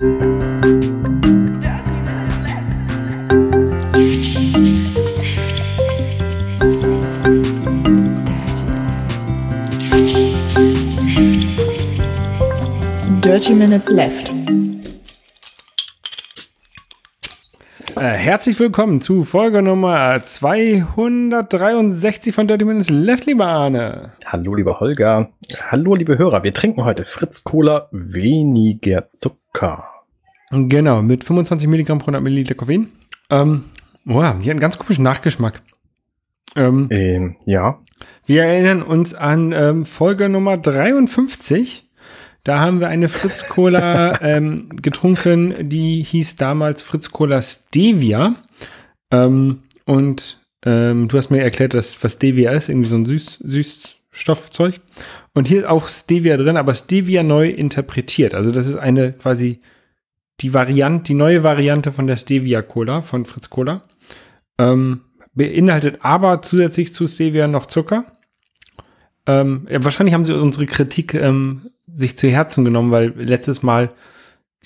Dirty Minutes Left. Äh, herzlich willkommen zu Folge Nummer 263 von Dirty Minutes Left, lieber Arne. Hallo, lieber Holger. Hallo, liebe Hörer. Wir trinken heute Fritz Cola weniger Zucker. Genau, mit 25 Milligramm pro 100 Milliliter Koffein. Ähm, wow, die hat einen ganz komischen Nachgeschmack. Ähm, ähm, ja. Wir erinnern uns an ähm, Folge Nummer 53. Da haben wir eine Fritz Cola ähm, getrunken, die hieß damals Fritz Cola Stevia. Ähm, und ähm, du hast mir erklärt, dass was Stevia ist, irgendwie so ein Süß Süßstoffzeug. Und hier ist auch Stevia drin, aber Stevia neu interpretiert. Also das ist eine quasi die Variante, die neue Variante von der Stevia Cola von Fritz Cola. Ähm, beinhaltet aber zusätzlich zu Stevia noch Zucker. Ähm, ja, wahrscheinlich haben sie unsere Kritik ähm, sich zu Herzen genommen, weil letztes Mal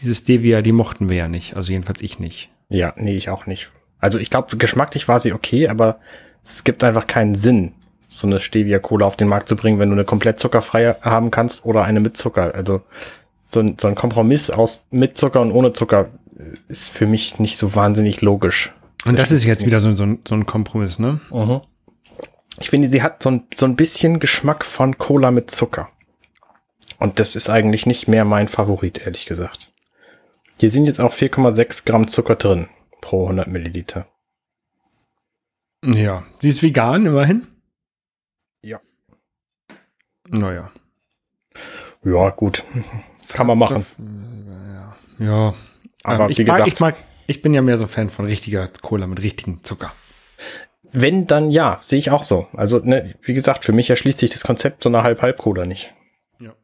diese Stevia, die mochten wir ja nicht. Also jedenfalls ich nicht. Ja, nee, ich auch nicht. Also ich glaube, geschmacklich war sie okay, aber es gibt einfach keinen Sinn, so eine Stevia-Cola auf den Markt zu bringen, wenn du eine komplett zuckerfreie haben kannst oder eine mit Zucker. Also so ein, so ein Kompromiss aus mit Zucker und ohne Zucker ist für mich nicht so wahnsinnig logisch. Und das, ist jetzt wieder so, so, ein, so ein Kompromiss, ne? Mhm. Ich finde, sie hat so ein, so ein bisschen Geschmack von Cola mit Zucker. Und das ist eigentlich nicht mehr mein Favorit, ehrlich gesagt. Hier sind jetzt auch 4,6 Gramm Zucker drin pro 100 Milliliter. Ja, sie ist vegan immerhin. Ja. Naja. Ja, gut. Kann man machen. Ja. ja. Aber ähm, ich, wie gesagt, mag, ich, mag, ich bin ja mehr so Fan von richtiger Cola mit richtigem Zucker. Wenn, dann ja, sehe ich auch so. Also, ne, wie gesagt, für mich erschließt sich das Konzept so einer Halb-Halb-Cola nicht. Ja.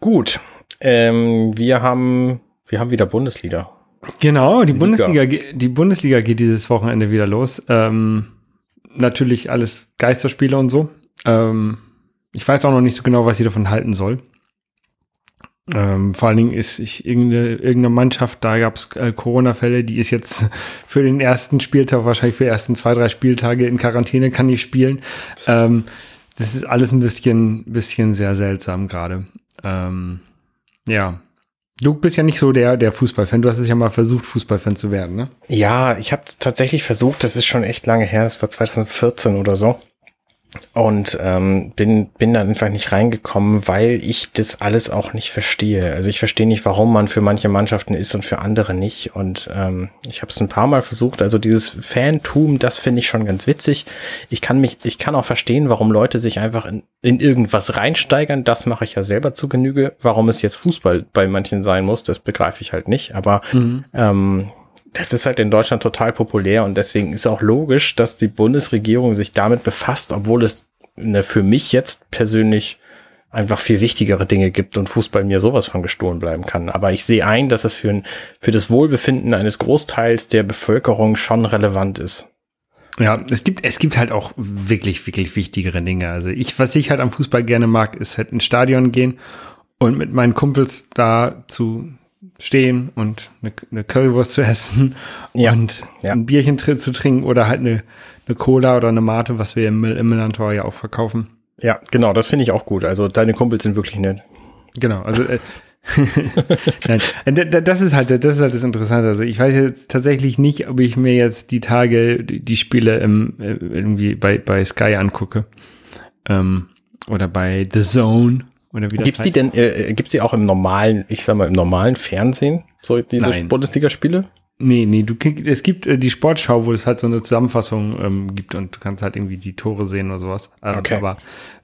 Gut. Ähm, wir haben, wir haben wieder Bundesliga. Genau, die Liga. Bundesliga, die Bundesliga geht dieses Wochenende wieder los. Ähm, natürlich alles Geisterspiele und so. Ähm, ich weiß auch noch nicht so genau, was ich davon halten soll. Ähm, vor allen Dingen ist ich irgendeine, irgendeine Mannschaft, da gab es äh, Corona-Fälle, die ist jetzt für den ersten Spieltag, wahrscheinlich für die ersten zwei, drei Spieltage in Quarantäne, kann nicht spielen. Ähm, das ist alles ein bisschen, bisschen sehr seltsam gerade. Ähm, ja. Du bist ja nicht so der, der Fußballfan. Du hast es ja mal versucht, Fußballfan zu werden, ne? Ja, ich habe tatsächlich versucht, das ist schon echt lange her, das war 2014 oder so und ähm, bin bin dann einfach nicht reingekommen, weil ich das alles auch nicht verstehe. Also ich verstehe nicht, warum man für manche Mannschaften ist und für andere nicht. Und ähm, ich habe es ein paar Mal versucht. Also dieses Fantum, das finde ich schon ganz witzig. Ich kann mich, ich kann auch verstehen, warum Leute sich einfach in, in irgendwas reinsteigern. Das mache ich ja selber zu Genüge. Warum es jetzt Fußball bei manchen sein muss, das begreife ich halt nicht. Aber mhm. ähm, das ist halt in Deutschland total populär und deswegen ist auch logisch, dass die Bundesregierung sich damit befasst, obwohl es eine für mich jetzt persönlich einfach viel wichtigere Dinge gibt und Fußball mir sowas von gestohlen bleiben kann. Aber ich sehe ein, dass es für, ein, für das Wohlbefinden eines Großteils der Bevölkerung schon relevant ist. Ja, es gibt, es gibt halt auch wirklich, wirklich wichtigere Dinge. Also ich, was ich halt am Fußball gerne mag, ist halt ins Stadion gehen und mit meinen Kumpels da zu stehen und eine, eine Currywurst zu essen ja. und ja. ein Bierchen zu trinken oder halt eine, eine Cola oder eine Mate, was wir im, im Millantor ja auch verkaufen. Ja, genau, das finde ich auch gut. Also deine Kumpels sind wirklich nett. Genau, also äh, Nein, äh, das ist halt das ist halt das Interessante. Also ich weiß jetzt tatsächlich nicht, ob ich mir jetzt die Tage die, Spiele im, äh, irgendwie bei bei Sky angucke ähm, oder bei The Zone gibt's die denn, äh, gibt's die auch im normalen, ich sag mal, im normalen Fernsehen, so diese. Bundesliga-Spiele? Nee, nee, du, es gibt äh, die Sportschau, wo es halt so eine Zusammenfassung ähm, gibt und du kannst halt irgendwie die Tore sehen oder sowas. Ähm, okay. Aber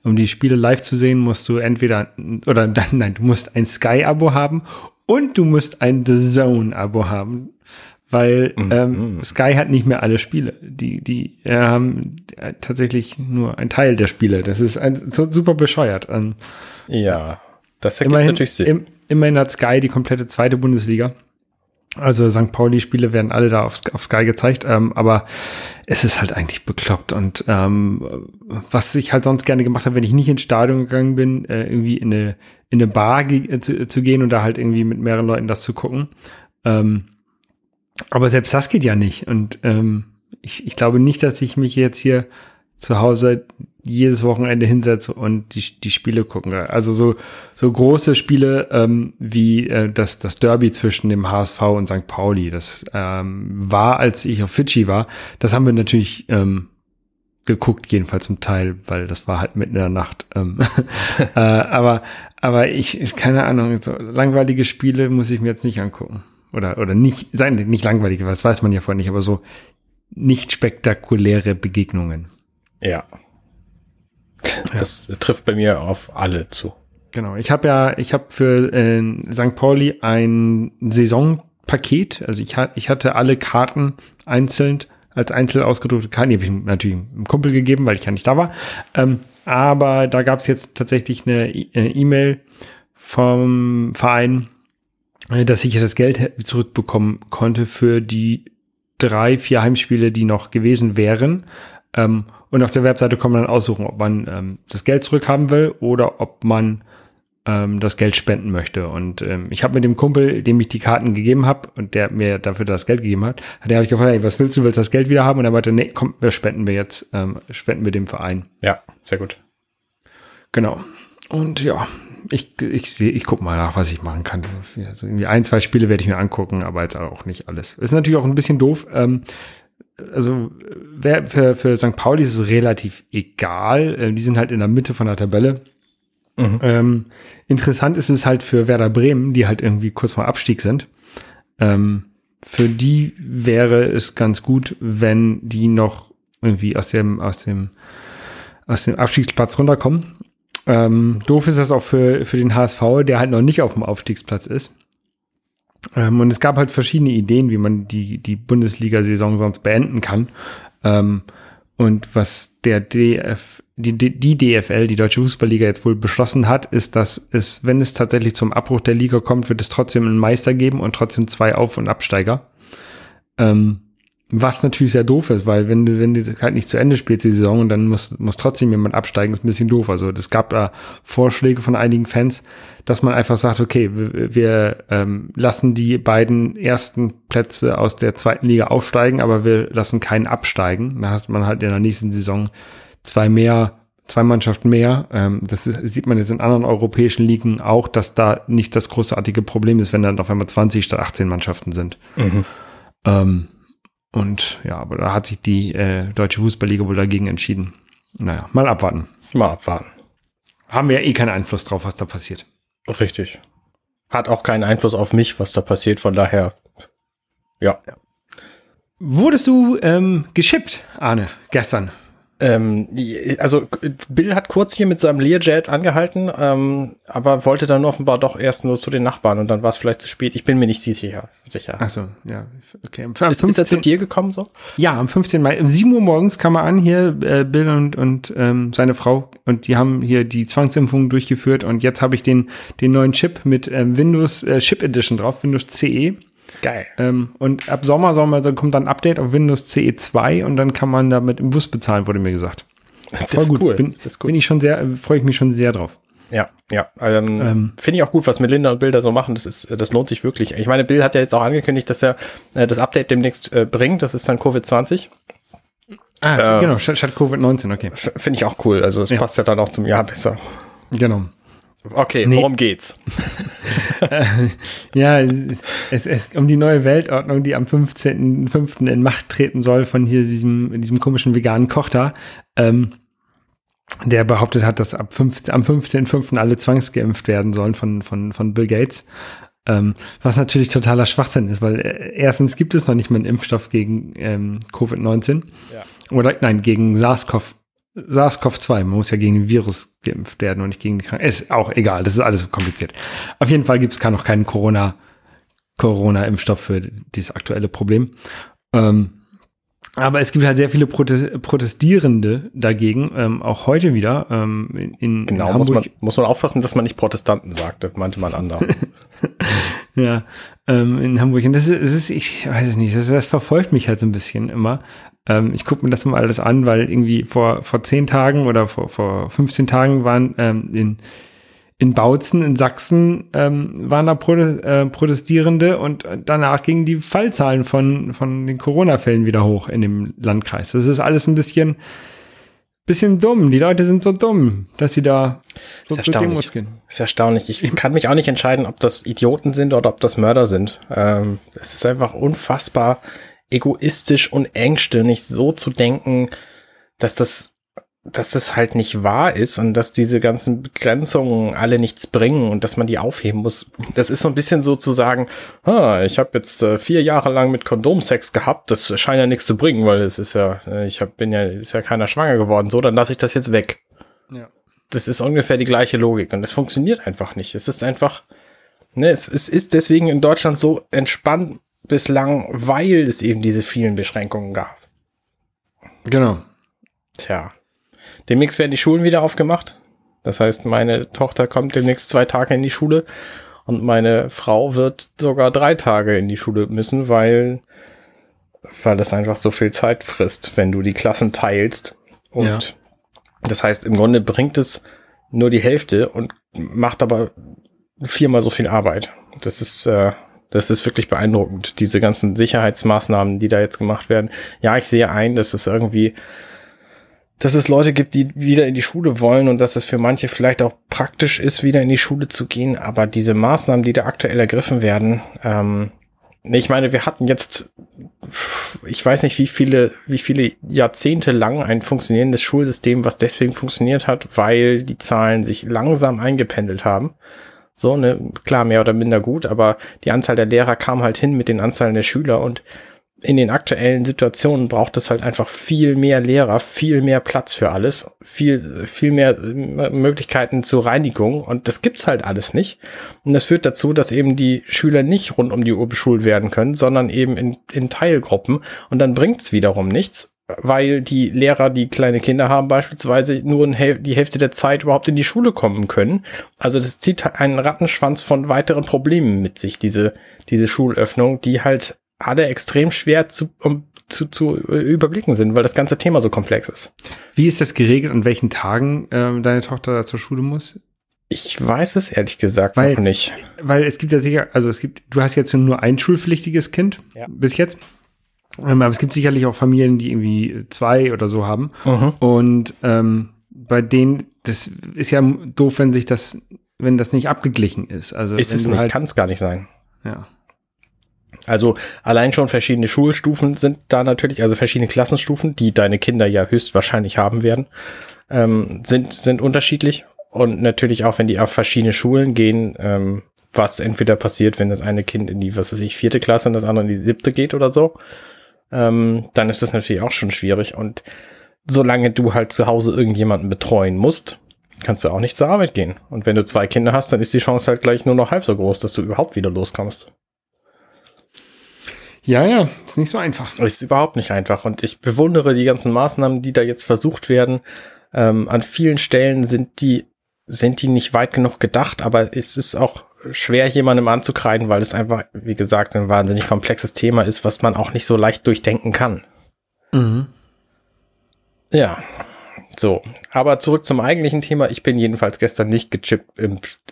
um die Spiele live zu sehen, musst du entweder, oder nein, du musst ein Sky-Abo haben und du musst ein The Zone-Abo haben weil mhm. ähm, Sky hat nicht mehr alle Spiele. Die, die äh, haben tatsächlich nur ein Teil der Spiele. Das ist ein, so super bescheuert. Ähm, ja, das ergibt immerhin, natürlich Sinn. Im, immerhin hat Sky die komplette zweite Bundesliga. Also St. Pauli-Spiele werden alle da auf, auf Sky gezeigt, ähm, aber es ist halt eigentlich bekloppt. Und ähm, was ich halt sonst gerne gemacht habe, wenn ich nicht ins Stadion gegangen bin, äh, irgendwie in eine, in eine Bar ge zu, zu, gehen und da halt irgendwie mit mehreren Leuten das zu gucken. Ähm, aber selbst das geht ja nicht. Und ähm, ich, ich glaube nicht, dass ich mich jetzt hier zu Hause jedes Wochenende hinsetze und die, die Spiele gucken. Also so, so große Spiele ähm, wie äh, das, das Derby zwischen dem HSV und St. Pauli, das ähm, war, als ich auf Fidschi war, das haben wir natürlich ähm, geguckt, jedenfalls zum Teil, weil das war halt mitten in der Nacht. Ähm, äh, aber, aber ich, keine Ahnung, so langweilige Spiele muss ich mir jetzt nicht angucken. Oder, oder nicht, sein, nicht langweilige, was weiß man ja vorher nicht, aber so nicht spektakuläre Begegnungen. Ja. Das ja. trifft bei mir auf alle zu. Genau. Ich habe ja, ich habe für äh, St. Pauli ein Saisonpaket. Also ich, ha ich hatte alle Karten einzeln als einzeln ausgedruckte Karten. Die habe ich natürlich einem Kumpel gegeben, weil ich ja nicht da war. Ähm, aber da gab es jetzt tatsächlich eine äh, E-Mail vom Verein, dass ich das Geld zurückbekommen konnte für die drei, vier Heimspiele, die noch gewesen wären. Ähm, und auf der Webseite kann man dann aussuchen, ob man ähm, das Geld zurückhaben will oder ob man ähm, das Geld spenden möchte. Und ähm, ich habe mit dem Kumpel, dem ich die Karten gegeben habe und der mir dafür das Geld gegeben hat, der habe ich gefragt, hey, was willst du, willst du das Geld wieder haben? Und er meinte, nee, komm, wir spenden wir jetzt, ähm, spenden wir dem Verein. Ja, sehr gut. Genau. Und ja, ich, ich sehe, ich gucke mal nach, was ich machen kann. Also irgendwie ein, zwei Spiele werde ich mir angucken, aber jetzt auch nicht alles. Ist natürlich auch ein bisschen doof. Ähm, also wer, für, für St. Pauli ist es relativ egal. Äh, die sind halt in der Mitte von der Tabelle. Mhm. Ähm, interessant ist es halt für Werder Bremen, die halt irgendwie kurz vor Abstieg sind. Ähm, für die wäre es ganz gut, wenn die noch irgendwie aus dem, aus dem, aus dem Abstiegsplatz runterkommen. Ähm, doof ist das auch für, für den HSV, der halt noch nicht auf dem Aufstiegsplatz ist. Ähm, und es gab halt verschiedene Ideen, wie man die, die Bundesliga-Saison sonst beenden kann. Ähm, und was der DF, die, die DFL, die Deutsche Fußballliga, jetzt wohl beschlossen hat, ist, dass es, wenn es tatsächlich zum Abbruch der Liga kommt, wird es trotzdem einen Meister geben und trotzdem zwei Auf- und Absteiger. Ähm, was natürlich sehr doof ist, weil wenn du, wenn du halt nicht zu Ende spielst die Saison und dann muss, muss trotzdem jemand absteigen, ist ein bisschen doof. Also es gab da Vorschläge von einigen Fans, dass man einfach sagt, okay, wir, wir ähm, lassen die beiden ersten Plätze aus der zweiten Liga aufsteigen, aber wir lassen keinen absteigen. Da hat man halt in der nächsten Saison zwei mehr, zwei Mannschaften mehr. Ähm, das sieht man jetzt in anderen europäischen Ligen auch, dass da nicht das großartige Problem ist, wenn dann auf einmal 20 statt 18 Mannschaften sind. Mhm. Ähm, und ja, aber da hat sich die äh, Deutsche Fußballliga wohl dagegen entschieden. Naja, mal abwarten. Mal abwarten. Haben wir ja eh keinen Einfluss drauf, was da passiert. Richtig. Hat auch keinen Einfluss auf mich, was da passiert, von daher, ja. Wurdest du ähm, geschippt, Arne, gestern? Ähm, also Bill hat kurz hier mit seinem Learjet angehalten, ähm, aber wollte dann offenbar doch erst nur zu den Nachbarn und dann war es vielleicht zu spät. Ich bin mir nicht sicher. sicher. Ach so, ja, okay. Am 15, ist, er zu dir gekommen so? Ja, am 15. Mai. Um 7 Uhr morgens kam er an hier, äh, Bill und, und ähm, seine Frau und die haben hier die Zwangsimpfung durchgeführt und jetzt habe ich den, den neuen Chip mit ähm, Windows äh, Chip Edition drauf, Windows CE. Geil. Ähm, und ab Sommer, Sommer also kommt dann ein Update auf Windows CE 2 und dann kann man damit im Bus bezahlen, wurde mir gesagt. Voll gut. Cool. Bin, cool. bin ich schon sehr, freue ich mich schon sehr drauf. Ja, ja. Ähm, ähm, Finde ich auch gut, was Melinda und Bill da so machen. Das ist, das lohnt sich wirklich. Ich meine, Bill hat ja jetzt auch angekündigt, dass er äh, das Update demnächst äh, bringt. Das ist dann Covid-20. Ah, äh, genau, statt, statt Covid-19, okay. Finde ich auch cool. Also es ja. passt ja dann auch zum Jahr besser. Genau. Okay, nee. worum geht's? ja, es, es, um die neue Weltordnung, die am 15.05. in Macht treten soll von hier diesem, diesem komischen veganen Koch da, ähm, der behauptet hat, dass ab 15, am 15.05. alle zwangsgeimpft werden sollen von, von, von Bill Gates. Ähm, was natürlich totaler Schwachsinn ist, weil äh, erstens gibt es noch nicht mal einen Impfstoff gegen ähm, Covid-19. Ja. Oder nein, gegen SARS-CoV SARS-CoV-2, man muss ja gegen den Virus geimpft werden und nicht gegen die Krankheit. Ist auch egal, das ist alles kompliziert. Auf jeden Fall gibt es noch keinen Corona, Corona-Impfstoff für dieses aktuelle Problem. Ähm, aber es gibt halt sehr viele Protestierende dagegen, ähm, auch heute wieder. Ähm, in, genau, in muss, man, muss man aufpassen, dass man nicht Protestanten sagt, das meinte man andere. Ja, ähm, in Hamburg. Und das ist, das ist, ich weiß es nicht, das, das verfolgt mich halt so ein bisschen immer. Ähm, ich gucke mir das mal alles an, weil irgendwie vor, vor zehn Tagen oder vor, vor 15 Tagen waren ähm, in, in Bautzen in Sachsen ähm, waren da äh, Protestierende und danach gingen die Fallzahlen von, von den Corona-Fällen wieder hoch in dem Landkreis. Das ist alles ein bisschen, bisschen dumm. Die Leute sind so dumm, dass sie da so zu Demos gehen. Ist erstaunlich. Ich kann mich auch nicht entscheiden, ob das Idioten sind oder ob das Mörder sind. Ähm, es ist einfach unfassbar egoistisch und engstirnig, so zu denken, dass das dass das halt nicht wahr ist und dass diese ganzen Begrenzungen alle nichts bringen und dass man die aufheben muss. Das ist so ein bisschen so zu sagen, ah, ich habe jetzt äh, vier Jahre lang mit Kondomsex gehabt, das scheint ja nichts zu bringen, weil es ist ja, äh, ich hab, bin ja, ist ja keiner schwanger geworden, so, dann lasse ich das jetzt weg. Ja. Das ist ungefähr die gleiche Logik und das funktioniert einfach nicht. Es ist einfach, ne, es, es ist deswegen in Deutschland so entspannt bislang, weil es eben diese vielen Beschränkungen gab. Genau. Tja. Demnächst werden die Schulen wieder aufgemacht. Das heißt, meine Tochter kommt demnächst zwei Tage in die Schule und meine Frau wird sogar drei Tage in die Schule müssen, weil, weil das einfach so viel Zeit frisst, wenn du die Klassen teilst. Und ja. das heißt, im Grunde bringt es nur die Hälfte und macht aber viermal so viel Arbeit. Das ist, äh, das ist wirklich beeindruckend, diese ganzen Sicherheitsmaßnahmen, die da jetzt gemacht werden. Ja, ich sehe ein, dass es irgendwie dass es Leute gibt, die wieder in die Schule wollen und dass es für manche vielleicht auch praktisch ist, wieder in die Schule zu gehen. Aber diese Maßnahmen, die da aktuell ergriffen werden, ähm, ich meine, wir hatten jetzt, ich weiß nicht, wie viele, wie viele Jahrzehnte lang ein funktionierendes Schulsystem, was deswegen funktioniert hat, weil die Zahlen sich langsam eingependelt haben. So, ne, klar, mehr oder minder gut, aber die Anzahl der Lehrer kam halt hin mit den Anzahlen der Schüler und in den aktuellen Situationen braucht es halt einfach viel mehr Lehrer, viel mehr Platz für alles, viel, viel mehr äh, Möglichkeiten zur Reinigung und das gibt's halt alles nicht. Und das führt dazu, dass eben die Schüler nicht rund um die Uhr beschult werden können, sondern eben in, in Teilgruppen und dann bringt's wiederum nichts, weil die Lehrer, die kleine Kinder haben, beispielsweise nur die Hälfte der Zeit überhaupt in die Schule kommen können. Also das zieht einen Rattenschwanz von weiteren Problemen mit sich, diese, diese Schulöffnung, die halt alle extrem schwer zu, um, zu, zu überblicken sind, weil das ganze Thema so komplex ist. Wie ist das geregelt, an welchen Tagen ähm, deine Tochter zur Schule muss? Ich weiß es ehrlich gesagt weil, noch nicht. Weil es gibt ja sicher, also es gibt, du hast jetzt nur ein schulpflichtiges Kind ja. bis jetzt. Ähm, aber es gibt sicherlich auch Familien, die irgendwie zwei oder so haben. Mhm. Und ähm, bei denen, das ist ja doof, wenn sich das, wenn das nicht abgeglichen ist. Also ist es nicht, halt, kann es gar nicht sein. Ja. Also allein schon verschiedene Schulstufen sind da natürlich, also verschiedene Klassenstufen, die deine Kinder ja höchstwahrscheinlich haben werden, ähm, sind, sind unterschiedlich. Und natürlich auch, wenn die auf verschiedene Schulen gehen, ähm, was entweder passiert, wenn das eine Kind in die, was weiß ich, vierte Klasse und das andere in die siebte geht oder so, ähm, dann ist das natürlich auch schon schwierig. Und solange du halt zu Hause irgendjemanden betreuen musst, kannst du auch nicht zur Arbeit gehen. Und wenn du zwei Kinder hast, dann ist die Chance halt gleich nur noch halb so groß, dass du überhaupt wieder loskommst. Ja, ja, ist nicht so einfach. Ist überhaupt nicht einfach. Und ich bewundere die ganzen Maßnahmen, die da jetzt versucht werden. Ähm, an vielen Stellen sind die, sind die nicht weit genug gedacht, aber es ist auch schwer, jemandem anzukreiden, weil es einfach, wie gesagt, ein wahnsinnig komplexes Thema ist, was man auch nicht so leicht durchdenken kann. Mhm. Ja. So, aber zurück zum eigentlichen Thema. Ich bin jedenfalls gestern nicht gechippt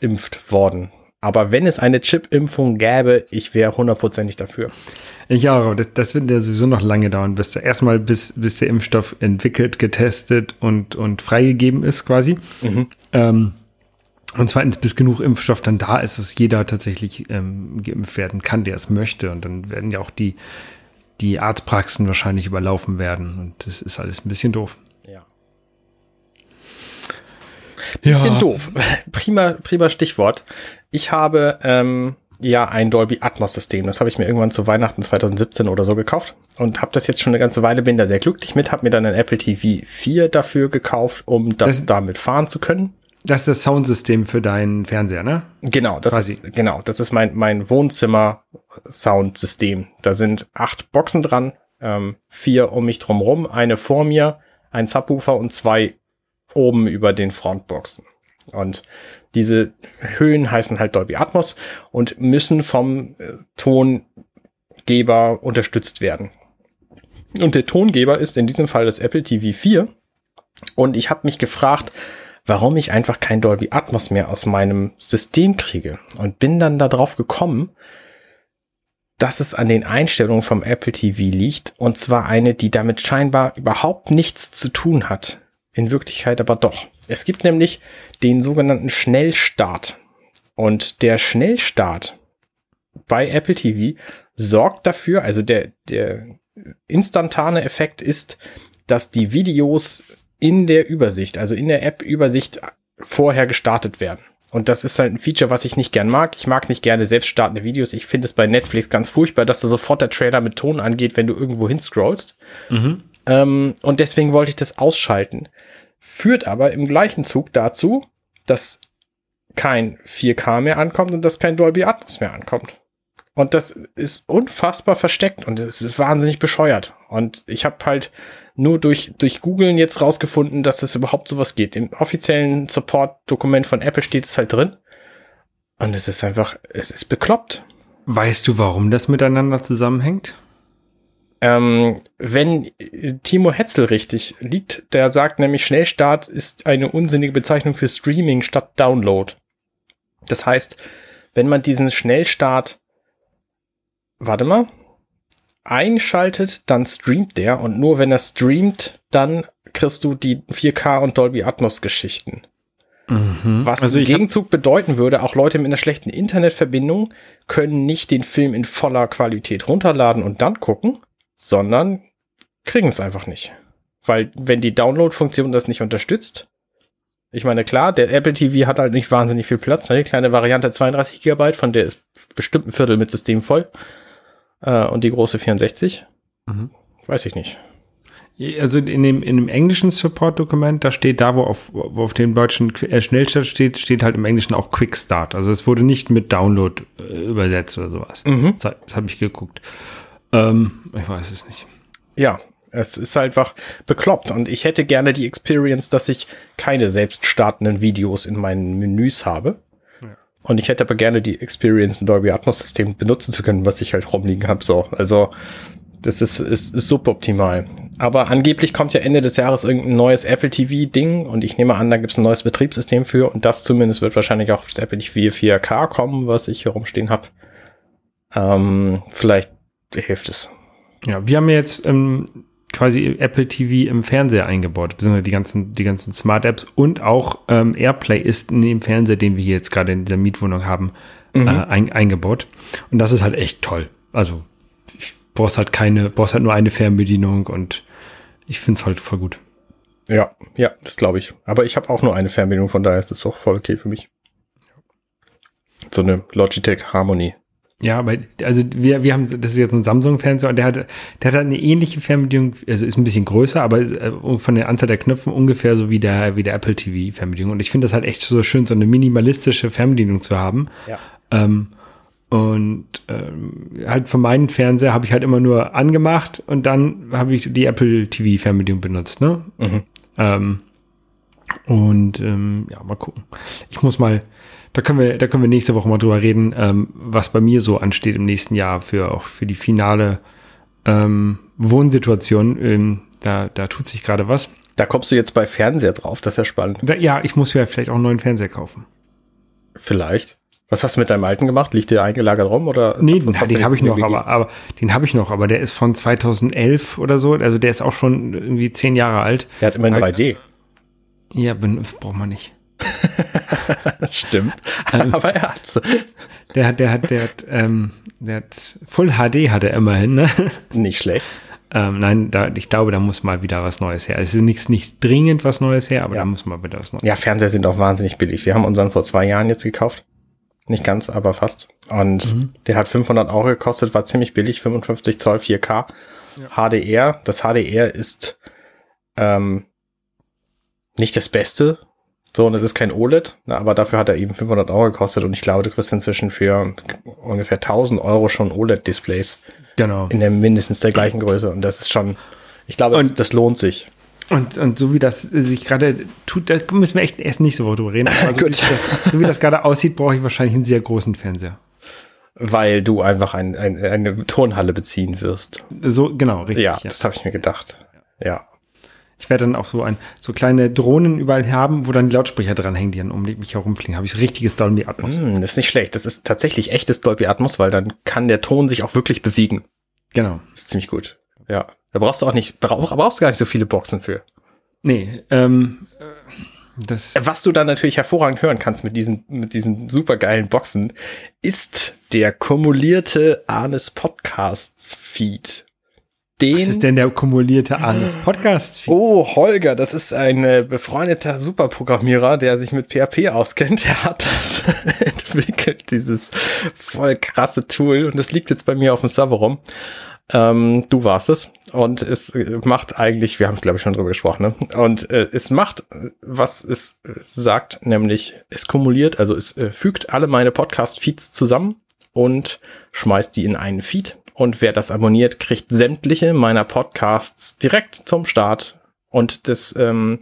impft worden. Aber wenn es eine Chip-Impfung gäbe, ich wäre hundertprozentig dafür. Ich auch, das, das wird ja sowieso noch lange dauern, bis der erstmal bis, bis der Impfstoff entwickelt, getestet und, und freigegeben ist, quasi. Mhm. Ähm, und zweitens, bis genug Impfstoff dann da ist, dass jeder tatsächlich ähm, geimpft werden kann, der es möchte. Und dann werden ja auch die, die Arztpraxen wahrscheinlich überlaufen werden. Und das ist alles ein bisschen doof. Ja. Bisschen ja. doof. Prima, prima Stichwort. Ich habe ähm, ja ein Dolby Atmos System. Das habe ich mir irgendwann zu Weihnachten 2017 oder so gekauft und habe das jetzt schon eine ganze Weile, bin da sehr glücklich mit, habe mir dann ein Apple TV 4 dafür gekauft, um das, das damit fahren zu können. Das ist das Soundsystem für deinen Fernseher, ne? Genau, das Quasi. ist genau, das ist mein mein Wohnzimmer Soundsystem. Da sind acht Boxen dran, ähm, vier um mich drumrum, eine vor mir, ein Subwoofer und zwei oben über den Frontboxen. Und Diese Höhen heißen halt Dolby Atmos und müssen vom äh, Tongeber unterstützt werden. Und der Tongeber ist in diesem Fall das Apple TV 4. Und ich habe mich gefragt, warum ich einfach kein Dolby Atmos mehr aus meinem System kriege. Und bin dann darauf gekommen, dass es an den Einstellungen vom Apple TV liegt. Und zwar eine, die damit scheinbar überhaupt nichts zu tun hat. In Wirklichkeit aber doch. Es gibt nämlich den sogenannten Schnellstart. Und der Schnellstart bei Apple TV sorgt dafür, also der, der instantane Effekt ist, dass die Videos in der Übersicht, also in der App-Übersicht vorher gestartet werden. Und das ist halt ein Feature, was ich nicht gern mag. Ich mag nicht gerne selbst startende Videos. Ich finde es bei Netflix ganz furchtbar, dass da sofort der Trailer mit Ton angeht, wenn du irgendwo hinscrollst. Mhm. Ähm, und deswegen wollte ich das ausschalten. Führt aber im gleichen Zug dazu, dass kein 4K mehr ankommt und dass kein Dolby Atmos mehr ankommt. Und das ist unfassbar versteckt und es ist wahnsinnig bescheuert. Und ich habe halt nur durch, durch Googlen jetzt rausgefunden, dass es überhaupt sowas geht. Im offiziellen Support-Dokument von Apple steht es halt drin. Und es ist einfach, es ist bekloppt. Weißt du, warum das miteinander zusammenhängt? Ähm, wenn Timo Hetzel richtig liegt, der sagt nämlich, Schnellstart ist eine unsinnige Bezeichnung für Streaming statt Download. Das heißt, wenn man diesen Schnellstart, warte mal, einschaltet, dann streamt der und nur wenn er streamt, dann kriegst du die 4K und Dolby Atmos Geschichten. Mhm. Was also im Gegenzug bedeuten würde, auch Leute mit einer schlechten Internetverbindung können nicht den Film in voller Qualität runterladen und dann gucken, sondern kriegen es einfach nicht. Weil wenn die Download-Funktion das nicht unterstützt, ich meine, klar, der Apple TV hat halt nicht wahnsinnig viel Platz. Ne? Die kleine Variante 32 GB, von der ist bestimmt ein Viertel mit System voll. Äh, und die große 64? Mhm. Weiß ich nicht. Also in dem, in dem englischen Support-Dokument, da steht da, wo auf, wo auf dem deutschen äh, Schnellstart steht, steht halt im Englischen auch Quick Start. Also es wurde nicht mit Download äh, übersetzt oder sowas. Mhm. Das, das habe ich geguckt. Ähm, ich weiß es nicht. Ja, es ist einfach bekloppt und ich hätte gerne die Experience, dass ich keine selbst startenden Videos in meinen Menüs habe. Und ich hätte aber gerne die Experience, ein Dolby Atmos System benutzen zu können, was ich halt rumliegen habe. So, also das ist, ist, ist suboptimal. Aber angeblich kommt ja Ende des Jahres irgendein neues Apple TV Ding und ich nehme an, da gibt es ein neues Betriebssystem für und das zumindest wird wahrscheinlich auch das Apple TV 4K kommen, was ich hier rumstehen habe. Ähm, vielleicht hilft es. Ja, wir haben jetzt ähm, quasi Apple TV im Fernseher eingebaut, beziehungsweise die ganzen, die ganzen Smart Apps und auch ähm, Airplay ist in dem Fernseher, den wir hier jetzt gerade in dieser Mietwohnung haben, mhm. äh, ein, eingebaut. Und das ist halt echt toll. Also brauchst halt keine, brauchst halt nur eine Fernbedienung und ich finde es halt voll gut. Ja, ja, das glaube ich. Aber ich habe auch nur eine Fernbedienung, von daher ist das auch voll okay für mich. So eine Logitech Harmony. Ja, aber also wir, wir haben, das ist jetzt ein Samsung-Fernseher und der hat, der hat eine ähnliche Fernbedienung, also ist ein bisschen größer, aber äh, von der Anzahl der Knöpfen ungefähr so wie der, wie der Apple TV-Fernbedienung. Und ich finde das halt echt so schön, so eine minimalistische Fernbedienung zu haben. Ja. Ähm, und ähm, halt von meinem Fernseher habe ich halt immer nur angemacht und dann habe ich die Apple TV-Fernbedienung benutzt, ne? Mhm. Ähm, und ähm, ja, mal gucken. Ich muss mal, da können wir, da können wir nächste Woche mal drüber reden, ähm, was bei mir so ansteht im nächsten Jahr für auch für die finale ähm, Wohnsituation. Ähm, da, da tut sich gerade was. Da kommst du jetzt bei Fernseher drauf, das ist ja spannend. Da, ja, ich muss ja vielleicht auch einen neuen Fernseher kaufen. Vielleicht. Was hast du mit deinem alten gemacht? Liegt der eingelagert rum oder? Nee, den, den habe ich noch, aber, aber den habe ich noch, aber der ist von 2011 oder so. Also der ist auch schon irgendwie zehn Jahre alt. Der hat immerhin 3D. Ja, braucht man nicht. das stimmt. Ähm, aber er hat's. Der hat, der hat, der hat, ähm, der hat Full HD hat er immerhin, ne? Nicht schlecht. Ähm, nein, da, ich glaube, da muss mal wieder was Neues her. Es ist nichts, nicht dringend was Neues her, aber ja. da muss mal wieder was Neues Ja, Fernseher sind auch wahnsinnig billig. Wir haben unseren vor zwei Jahren jetzt gekauft. Nicht ganz, aber fast. Und mhm. der hat 500 Euro gekostet, war ziemlich billig, 55 Zoll 4K. Ja. HDR. Das HDR ist ähm, nicht das Beste, so, und es ist kein OLED, na, aber dafür hat er eben 500 Euro gekostet und ich glaube, du kriegst inzwischen für ungefähr 1000 Euro schon OLED-Displays. Genau. In der mindestens der gleichen Größe und das ist schon, ich glaube, das, das lohnt sich. Und, und so wie das sich gerade tut, da müssen wir echt erst nächste Woche drüber reden. Aber so, wie das, so wie das gerade aussieht, brauche ich wahrscheinlich einen sehr großen Fernseher. Weil du einfach ein, ein, eine Turnhalle beziehen wirst. So, genau, richtig. Ja, ja. das habe ich mir gedacht. Ja. Ich werde dann auch so ein, so kleine Drohnen überall haben, wo dann die Lautsprecher dranhängen, die dann um mich herumfliegen. Habe ich richtiges Dolby Atmos. Mm, das ist nicht schlecht. Das ist tatsächlich echtes Dolby Atmos, weil dann kann der Ton sich auch wirklich bewegen. Genau. Das ist ziemlich gut. Ja. Da brauchst du auch nicht, brauch, brauchst du gar nicht so viele Boxen für. Nee, ähm, das Was du dann natürlich hervorragend hören kannst mit diesen, mit diesen supergeilen Boxen, ist der kumulierte Arnes Podcasts Feed. Den, Was ist denn der kumulierte Arnes Podcast Feed? Oh, Holger, das ist ein äh, befreundeter Superprogrammierer, der sich mit PHP auskennt. Der hat das entwickelt, dieses voll krasse Tool. Und das liegt jetzt bei mir auf dem Server rum. Ähm, du warst es. Und es macht eigentlich, wir haben glaube ich schon drüber gesprochen, ne? Und äh, es macht, was es sagt, nämlich es kumuliert, also es äh, fügt alle meine Podcast-Feeds zusammen und schmeißt die in einen Feed. Und wer das abonniert, kriegt sämtliche meiner Podcasts direkt zum Start. Und das ähm,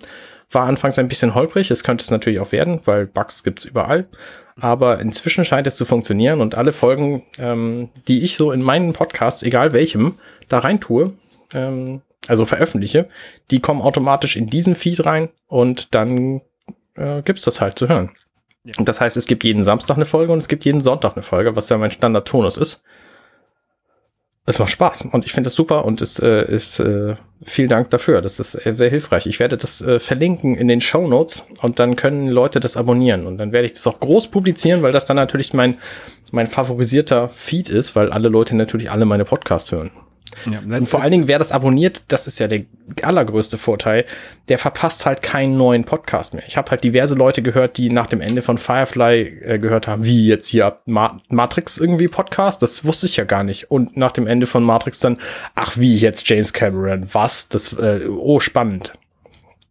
war anfangs ein bisschen holprig. Es könnte es natürlich auch werden, weil Bugs gibt's überall. Aber inzwischen scheint es zu funktionieren und alle Folgen, ähm, die ich so in meinen Podcasts, egal welchem, da rein tue, ähm, also veröffentliche, die kommen automatisch in diesen Feed rein und dann äh, gibt's das halt zu hören. Ja. Das heißt, es gibt jeden Samstag eine Folge und es gibt jeden Sonntag eine Folge, was ja mein Standard-Tonus ist es macht Spaß und ich finde das super und es äh, ist äh, vielen Dank dafür. Das ist sehr, sehr hilfreich. Ich werde das äh, verlinken in den Show Notes und dann können Leute das abonnieren und dann werde ich das auch groß publizieren, weil das dann natürlich mein mein favorisierter Feed ist, weil alle Leute natürlich alle meine Podcasts hören. Ja, und vor allen Dingen, wer das abonniert, das ist ja der allergrößte Vorteil, der verpasst halt keinen neuen Podcast mehr. Ich habe halt diverse Leute gehört, die nach dem Ende von Firefly äh, gehört haben, wie jetzt hier Ma Matrix irgendwie Podcast, das wusste ich ja gar nicht. Und nach dem Ende von Matrix dann, ach wie jetzt James Cameron, was? Das, äh, oh, spannend.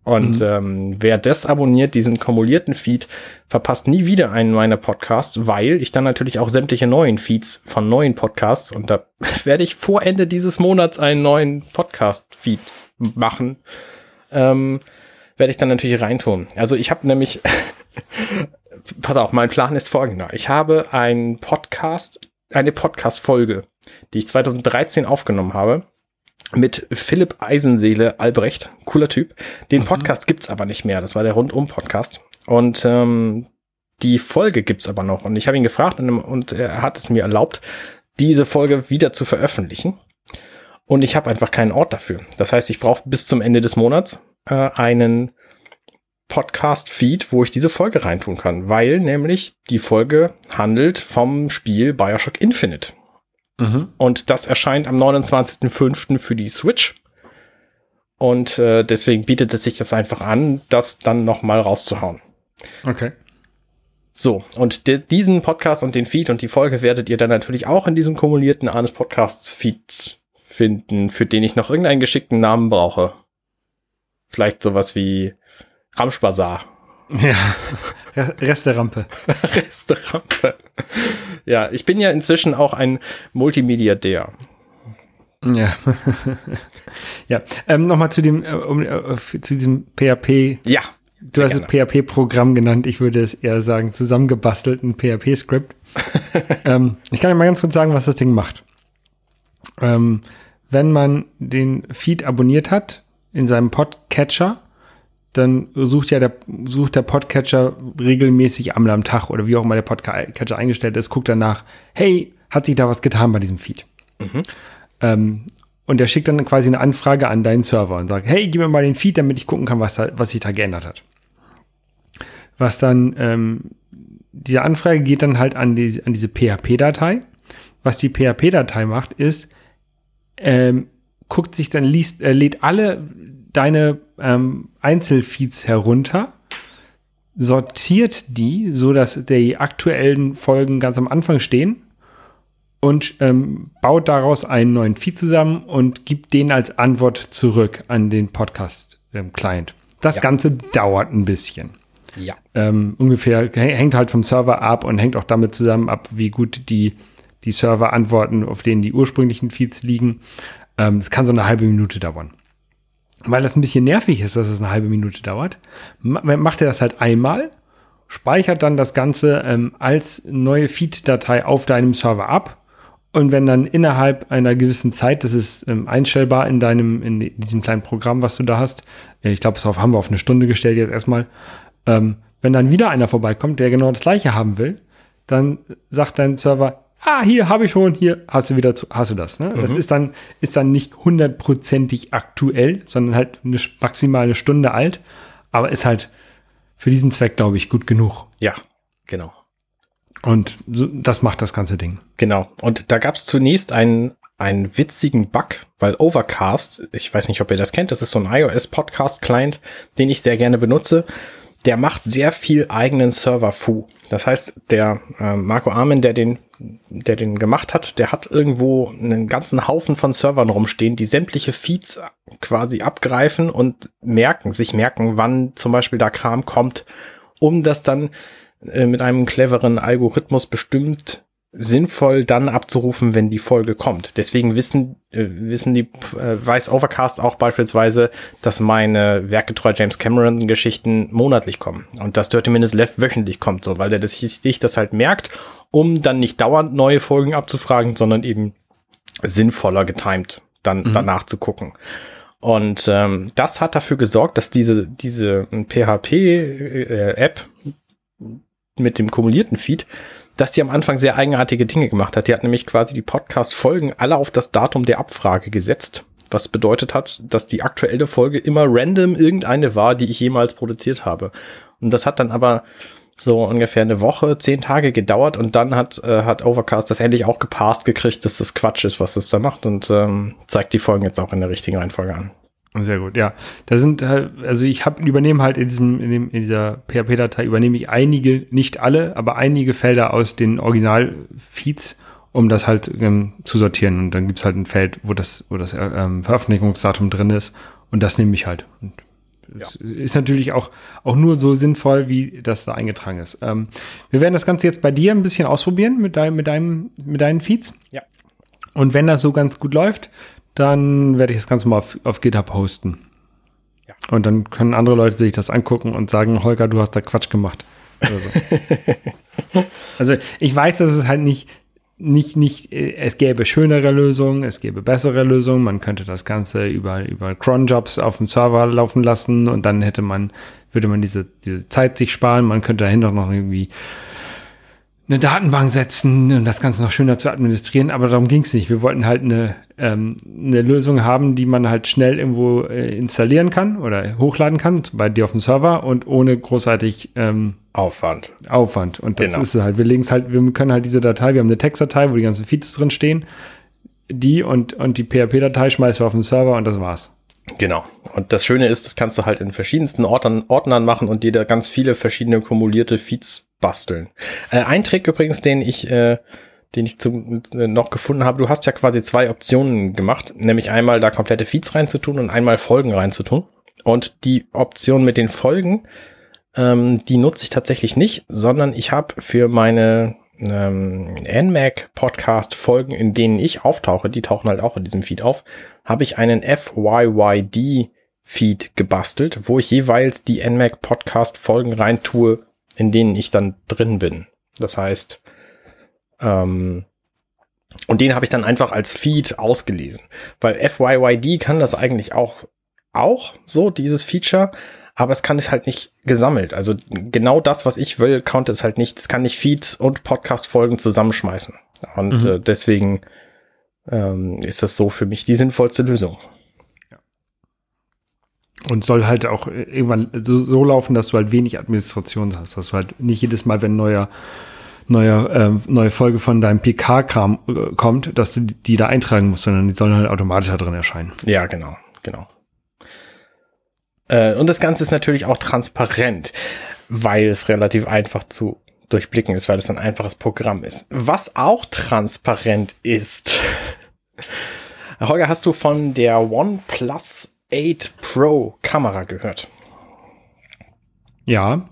Und mhm. ähm, wer das abonniert, diesen kumulierten Feed, verpasst nie wieder einen meiner Podcasts, weil ich dann natürlich auch sämtliche neuen Feeds von neuen Podcasts und da werde ich vor Ende dieses Monats einen neuen Podcast-Feed machen, ähm, werde ich dann natürlich reintun. Also ich habe nämlich, pass auf, mein Plan ist folgender. Ich habe einen Podcast, eine Podcast-Folge, die ich 2013 aufgenommen habe mit Philipp Eisenseele Albrecht, cooler Typ. Den mhm. Podcast mhm. gibt's aber nicht mehr. Das war der Rundum-Podcast. Und ähm, die Folge gibt's aber noch. Und ich habe ihn gefragt und, und er hat es mir erlaubt, diese Folge wieder zu veröffentlichen. Und ich habe einfach keinen Ort dafür. Das heißt, ich brauche bis zum Ende des Monats äh, einen Podcast-Feed, wo ich diese Folge reintun kann, weil nämlich die Folge handelt vom Spiel Bioshock Infinite. Mhm. Und das erscheint am 29.05. für die Switch. Und äh, deswegen bietet es sich das einfach an, das dann noch mal rauszuhauen. Okay. So, und diesen Podcast und den Feed und die Folge werdet ihr dann natürlich auch in diesem kumulierten Arnes Podcasts Feed finden, für den ich noch irgendeinen geschickten Namen brauche. Vielleicht sowas wie Ramschbazar. Ja, Resterampe. Resterampe. Ja, ich bin ja inzwischen auch ein Multimediadär. Ja. ja. Ähm, Nochmal zu dem, äh, äh, zu diesem PHP. Ja. Du hast gerne. es PHP-Programm genannt. Ich würde es eher sagen, zusammengebastelten PHP-Skript. ähm, ich kann ja mal ganz kurz sagen, was das Ding macht. Ähm, wenn man den Feed abonniert hat in seinem Podcatcher, dann sucht ja der, sucht der Podcatcher regelmäßig einmal am Tag oder wie auch immer der Podcatcher eingestellt ist, guckt danach, hey, hat sich da was getan bei diesem Feed? Mhm. Ähm, und der schickt dann quasi eine Anfrage an deinen Server und sagt, hey, gib mir mal den Feed, damit ich gucken kann, was, da, was sich da geändert hat. Was dann, ähm, diese Anfrage geht dann halt an, die, an diese PHP-Datei. Was die PHP-Datei macht, ist, ähm, guckt sich dann, liest, äh, lädt alle deine ähm, Einzelfeeds herunter, sortiert die, so dass die aktuellen Folgen ganz am Anfang stehen und ähm, baut daraus einen neuen Feed zusammen und gibt den als Antwort zurück an den Podcast-Client. Ähm, das ja. Ganze dauert ein bisschen. Ja. Ähm, ungefähr hängt halt vom Server ab und hängt auch damit zusammen ab, wie gut die, die Server antworten, auf denen die ursprünglichen Feeds liegen. Ähm, es kann so eine halbe Minute dauern. Weil das ein bisschen nervig ist, dass es eine halbe Minute dauert, macht er das halt einmal, speichert dann das Ganze ähm, als neue Feed-Datei auf deinem Server ab. Und wenn dann innerhalb einer gewissen Zeit, das ist ähm, einstellbar in deinem, in diesem kleinen Programm, was du da hast, äh, ich glaube, das haben wir auf eine Stunde gestellt jetzt erstmal, ähm, wenn dann wieder einer vorbeikommt, der genau das gleiche haben will, dann sagt dein Server, ah, hier habe ich schon, hier hast du wieder, zu, hast du das. Ne? Mhm. Das ist dann, ist dann nicht hundertprozentig aktuell, sondern halt eine maximale Stunde alt, aber ist halt für diesen Zweck, glaube ich, gut genug. Ja, genau. Und das macht das ganze Ding. Genau. Und da gab es zunächst einen, einen witzigen Bug, weil Overcast, ich weiß nicht, ob ihr das kennt, das ist so ein iOS-Podcast-Client, den ich sehr gerne benutze der macht sehr viel eigenen Server-Fu. Das heißt, der äh, Marco Armin, der den, der den gemacht hat, der hat irgendwo einen ganzen Haufen von Servern rumstehen, die sämtliche Feeds quasi abgreifen und merken, sich merken, wann zum Beispiel da Kram kommt, um das dann äh, mit einem cleveren Algorithmus bestimmt sinnvoll dann abzurufen, wenn die Folge kommt. Deswegen wissen, äh, wissen die, äh, weiß Overcast auch beispielsweise, dass meine werkgetreu James Cameron Geschichten monatlich kommen und dass Dirty Minutes Left wöchentlich kommt, so, weil der das, sich das halt merkt, um dann nicht dauernd neue Folgen abzufragen, sondern eben sinnvoller getimed dann mhm. danach zu gucken. Und ähm, das hat dafür gesorgt, dass diese, diese PHP-App äh, mit dem kumulierten Feed dass die am Anfang sehr eigenartige Dinge gemacht hat. Die hat nämlich quasi die Podcast-Folgen alle auf das Datum der Abfrage gesetzt. Was bedeutet hat, dass die aktuelle Folge immer random irgendeine war, die ich jemals produziert habe. Und das hat dann aber so ungefähr eine Woche, zehn Tage gedauert und dann hat, äh, hat Overcast das endlich auch gepasst gekriegt, dass das Quatsch ist, was es da macht und ähm, zeigt die Folgen jetzt auch in der richtigen Reihenfolge an. Sehr gut, ja. Da sind halt, also ich habe übernehme halt in diesem, in, dem, in dieser PHP-Datei übernehme ich einige, nicht alle, aber einige Felder aus den Original-Feeds, um das halt ähm, zu sortieren. Und dann gibt's halt ein Feld, wo das, wo das ähm, Veröffentlichungsdatum drin ist. Und das nehme ich halt. Und ja. ist natürlich auch, auch nur so sinnvoll, wie das da eingetragen ist. Ähm, wir werden das Ganze jetzt bei dir ein bisschen ausprobieren mit, dein, mit, deinem, mit deinen Feeds. Ja. Und wenn das so ganz gut läuft, dann werde ich das Ganze mal auf, auf GitHub posten. Ja. Und dann können andere Leute sich das angucken und sagen, Holger, du hast da Quatsch gemacht. So. also ich weiß, dass es halt nicht, nicht, nicht, es gäbe schönere Lösungen, es gäbe bessere Lösungen. Man könnte das Ganze über, über Cronjobs auf dem Server laufen lassen und dann hätte man, würde man diese, diese Zeit sich sparen. Man könnte dahinter noch irgendwie eine Datenbank setzen und das Ganze noch schöner zu administrieren, aber darum ging es nicht. Wir wollten halt eine, ähm, eine Lösung haben, die man halt schnell irgendwo äh, installieren kann oder hochladen kann, bei dir auf dem Server und ohne großartig ähm, Aufwand. Aufwand. Und das genau. ist es halt. Wir legen es halt, wir können halt diese Datei, wir haben eine Textdatei, wo die ganzen Feeds drin stehen. Die und, und die PHP-Datei schmeißen wir auf den Server und das war's. Genau. Und das Schöne ist, das kannst du halt in verschiedensten Ordnern, Ordnern machen und dir da ganz viele verschiedene kumulierte Feeds basteln. Äh, ein Trick übrigens, den ich, äh, den ich zu, äh, noch gefunden habe, du hast ja quasi zwei Optionen gemacht, nämlich einmal da komplette Feeds reinzutun und einmal Folgen reinzutun. Und die Option mit den Folgen, ähm, die nutze ich tatsächlich nicht, sondern ich habe für meine ähm, NMAC Podcast Folgen, in denen ich auftauche, die tauchen halt auch in diesem Feed auf, habe ich einen FYYD Feed gebastelt, wo ich jeweils die NMAC Podcast Folgen reintue, in denen ich dann drin bin. Das heißt, ähm, und den habe ich dann einfach als Feed ausgelesen, weil FYYD kann das eigentlich auch, auch so, dieses Feature, aber es kann es halt nicht gesammelt. Also genau das, was ich will, count es halt nicht. Es kann nicht Feeds und Podcast-Folgen zusammenschmeißen. Und mhm. äh, deswegen ähm, ist das so für mich die sinnvollste Lösung. Und soll halt auch irgendwann so, so, laufen, dass du halt wenig Administration hast. Dass du halt nicht jedes Mal, wenn neuer, neuer, äh, neue Folge von deinem PK-Kram äh, kommt, dass du die, die da eintragen musst, sondern die sollen halt automatisch da drin erscheinen. Ja, genau, genau. Äh, und das Ganze ist natürlich auch transparent, weil es relativ einfach zu durchblicken ist, weil es ein einfaches Programm ist. Was auch transparent ist. Holger, hast du von der OnePlus 8 Pro Kamera gehört. Ja.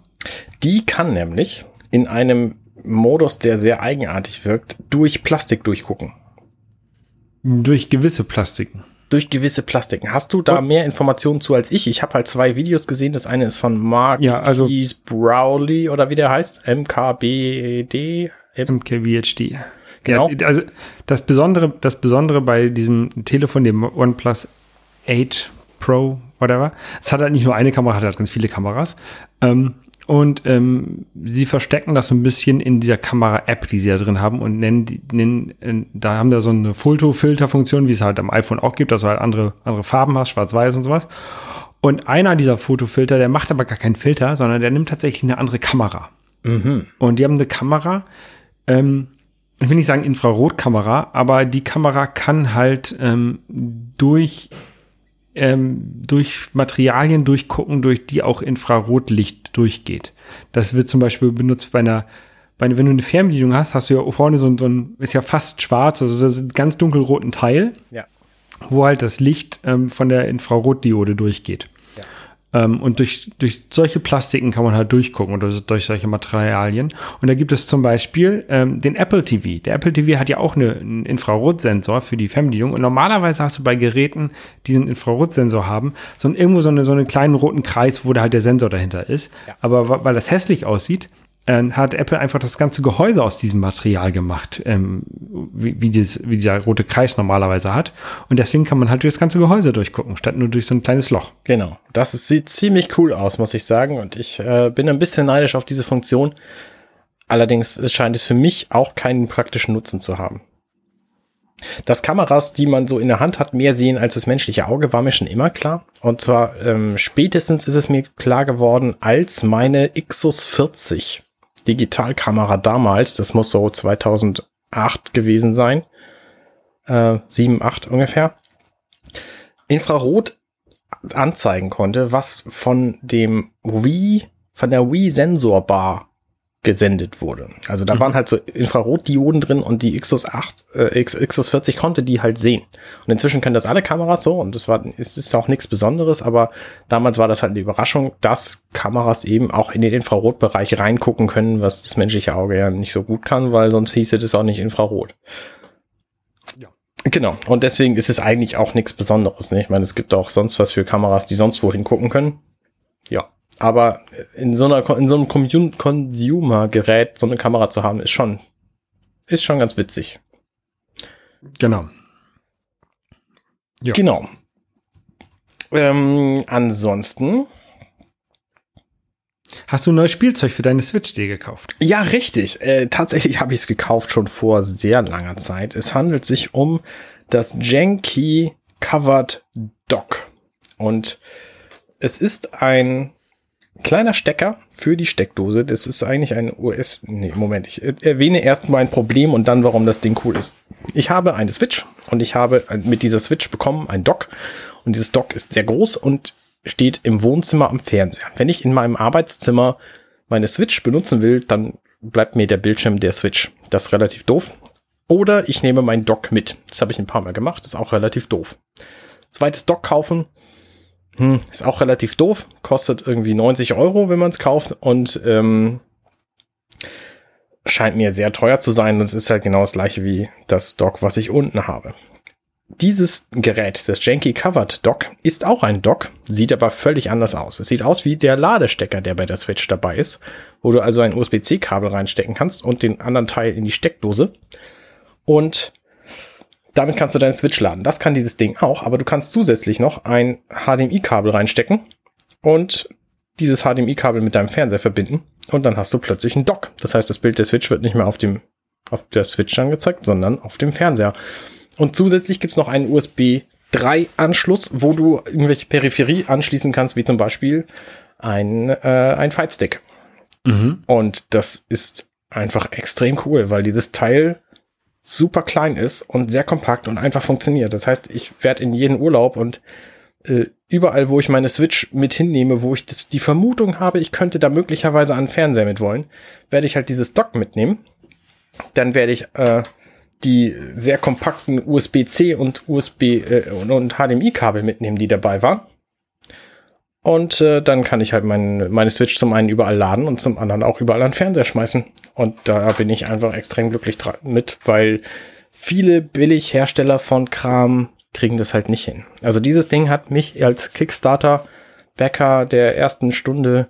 Die kann nämlich in einem Modus, der sehr eigenartig wirkt, durch Plastik durchgucken. Durch gewisse Plastiken. durch gewisse Plastiken. Hast du da Und- mehr Informationen zu als ich? Ich habe halt zwei Videos gesehen. Das eine ist von Mark Ja, also- Keys Browley oder wie der heißt, MKBD. M MKVHD. Genau. Ja, also das Besondere, das Besondere bei diesem Telefon, dem OnePlus 8 Pro, whatever, es hat halt nicht nur eine Kamera, hat halt ganz viele Kameras. Ähm, und ähm, sie verstecken das so ein bisschen in dieser Kamera-App, die sie da drin haben und nennen, die- nennen äh, da haben da so eine Fotofilter-Funktion, wie es halt am iPhone auch gibt, dass du halt andere, andere Farben hast, schwarz-weiß und sowas. Und einer dieser Fotofilter, der macht aber gar keinen Filter, sondern der nimmt tatsächlich eine andere Kamera. Und die haben eine Kamera, ähm, ich will nicht sagen Infrarotkamera, aber die Kamera kann halt ähm, durch, ähm, durch Materialien durchgucken, durch die auch Infrarotlicht durchgeht. Das wird zum Beispiel benutzt bei einer, bei, einer- wenn du eine Fernbedienung hast, hast du ja vorne so, ein- so ein, ist ja fast schwarz, also ist ein ganz dunkelroten Teil, Ja. wo halt das Licht ähm, von der Infrarotdiode durchgeht. Ähm, und durch, durch solche Plastiken kann man halt durchgucken oder durch solche Materialien. Und da gibt es zum Beispiel ähm, den Apple TV. Der Apple TV hat ja auch eine, einen Infrarotsensor für die Fernbedienung. Und normalerweise hast du bei Geräten, die einen Infrarotsensor haben, so ein, irgendwo so, eine, so einen kleinen roten Kreis, wo da halt der Sensor dahinter ist. Ja. Aber weil das hässlich aussieht, hat Apple einfach das ganze Gehäuse aus diesem Material gemacht, ähm, wie, wie, dieses, wie dieser rote Kreis normalerweise hat. Und deswegen kann man halt durch das ganze Gehäuse durchgucken, statt nur durch so ein kleines Loch. Genau. Das sieht ziemlich cool aus, muss ich sagen. Und ich äh, bin ein bisschen neidisch auf diese Funktion. Allerdings scheint es für mich auch keinen praktischen Nutzen zu haben. Dass Kameras, die man so in der Hand hat, mehr sehen als das menschliche Auge, war mir schon immer klar. Und zwar ähm, spätestens ist es mir klar geworden, als meine Xus 40 Digitalkamera damals, das muss so 2008 gewesen sein, äh, 7, 8 ungefähr, Infrarot anzeigen konnte, was von dem Wii, von der Wii Sensorbar gesendet wurde. Also da waren halt so Infrarotdioden drin und die Xus 8, äh, X, Xus 40 konnte die halt sehen. Und inzwischen können das alle Kameras so und das war, ist, ist auch nichts Besonderes, aber damals war das halt eine Überraschung, dass Kameras eben auch in den Infrarotbereich reingucken können, was das menschliche Auge ja nicht so gut kann, weil sonst hieße das auch nicht Infrarot. Ja. Genau. Und deswegen ist es eigentlich auch nichts Besonderes. Ne? Ich meine, es gibt auch sonst was für Kameras, die sonst wohin gucken können. Ja. Aber in so einer, in so einem Consumer-Gerät so eine Kamera zu haben, ist schon, ist schon ganz witzig. Genau. Ja. Genau. Ähm, ansonsten. Hast du ein neues Spielzeug für deine Switch dir gekauft? Ja, richtig. Äh, tatsächlich habe ich es gekauft schon vor sehr langer Zeit. Es handelt sich um das Janky Covered Dock. Und es ist ein kleiner Stecker für die Steckdose. Das ist eigentlich ein US. Nee, Moment. Ich erwähne erst mal ein Problem und dann, warum das Ding cool ist. Ich habe eine Switch und ich habe mit dieser Switch bekommen ein Dock. Und dieses Dock ist sehr groß und steht im Wohnzimmer am Fernseher. Wenn ich in meinem Arbeitszimmer meine Switch benutzen will, dann bleibt mir der Bildschirm der Switch. Das ist relativ doof. Oder ich nehme mein Dock mit. Das habe ich ein paar Mal gemacht. Das ist auch relativ doof. Zweites Dock kaufen. Hm, ist auch relativ doof. Kostet irgendwie 90 Euro, wenn man es kauft. Und ähm, scheint mir sehr teuer zu sein. Und es ist halt genau das gleiche wie das Dock, was ich unten habe. Dieses Gerät, das Janky Covered Dock, ist auch ein Dock, sieht aber völlig anders aus. Es sieht aus wie der Ladestecker, der bei der Switch dabei ist, wo du also ein USB-C-Kabel reinstecken kannst und den anderen Teil in die Steckdose. Und damit kannst du deine Switch laden. Das kann dieses Ding auch, aber du kannst zusätzlich noch ein HDMI-Kabel reinstecken und dieses HDMI-Kabel mit deinem Fernseher verbinden und dann hast du plötzlich ein Dock. Das heißt, das Bild der Switch wird nicht mehr auf dem auf der Switch angezeigt, sondern auf dem Fernseher. Und zusätzlich gibt's noch einen USB 3 Anschluss, wo du irgendwelche Peripherie anschließen kannst, wie zum Beispiel ein, äh, ein Fightstick. Mhm. Und das ist einfach extrem cool, weil dieses Teil super klein ist und sehr kompakt und einfach funktioniert. Das heißt, ich werde in jeden Urlaub und äh, überall, wo ich meine Switch mit hinnehme, wo ich das, die Vermutung habe, ich könnte da möglicherweise einen Fernseher mit wollen, werde ich halt dieses Dock mitnehmen. Dann werde ich äh, die sehr kompakten USB-C und USB äh, und, und HDMI-Kabel mitnehmen, die dabei waren. Und äh, dann kann ich halt mein, meine Switch zum einen überall laden und zum anderen auch überall an den Fernseher schmeißen. Und da bin ich einfach extrem glücklich mit, weil viele Billighersteller von Kram kriegen das halt nicht hin. Also dieses Ding hat mich als Kickstarter-Bäcker der ersten Stunde,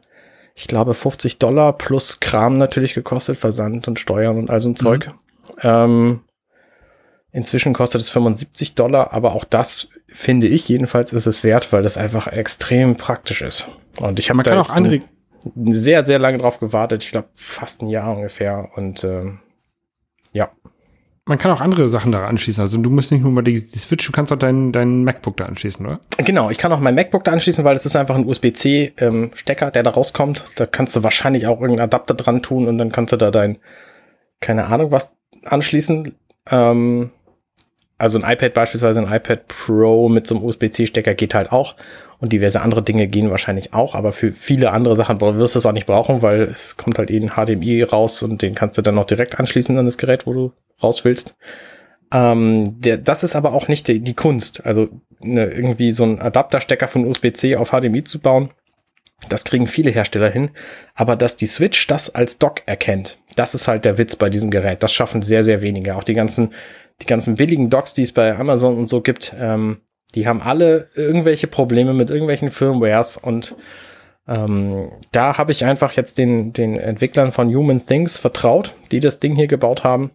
ich glaube, 50 Dollar plus Kram natürlich gekostet, Versand und Steuern und all so ein Zeug. Mhm. Ähm, inzwischen kostet es 75 Dollar, aber auch das finde ich jedenfalls ist es wert, weil das einfach extrem praktisch ist. Und ich habe da auch andere sehr, sehr lange drauf gewartet. Ich glaube, fast ein Jahr ungefähr. Und ähm, ja man kann auch andere Sachen da anschließen. Also du musst nicht nur mal die, die Switch, du kannst auch deinen dein MacBook da anschließen, oder? Genau, ich kann auch mein MacBook da anschließen, weil es ist einfach ein USB-C-Stecker, ähm, der da rauskommt. Da kannst du wahrscheinlich auch irgendeinen Adapter dran tun und dann kannst du da dein, keine Ahnung was anschließen. Ähm, also ein iPad beispielsweise, ein iPad Pro mit so einem USB-C-Stecker geht halt auch. Und diverse andere Dinge gehen wahrscheinlich auch, aber für viele andere Sachen wirst du es auch nicht brauchen, weil es kommt halt eh ein HDMI raus und den kannst du dann noch direkt anschließen an das Gerät, wo du raus willst. Ähm, der, das ist aber auch nicht die, die Kunst. Also ne, irgendwie so ein Adapterstecker von USB-C auf HDMI zu bauen, das kriegen viele Hersteller hin. Aber dass die Switch das als Dock erkennt, das ist halt der Witz bei diesem Gerät. Das schaffen sehr, sehr wenige. Auch die ganzen, die ganzen billigen Docks, die es bei Amazon und so gibt, ähm, die haben alle irgendwelche Probleme mit irgendwelchen Firmwares und ähm, da habe ich einfach jetzt den, den Entwicklern von Human Things vertraut, die das Ding hier gebaut haben,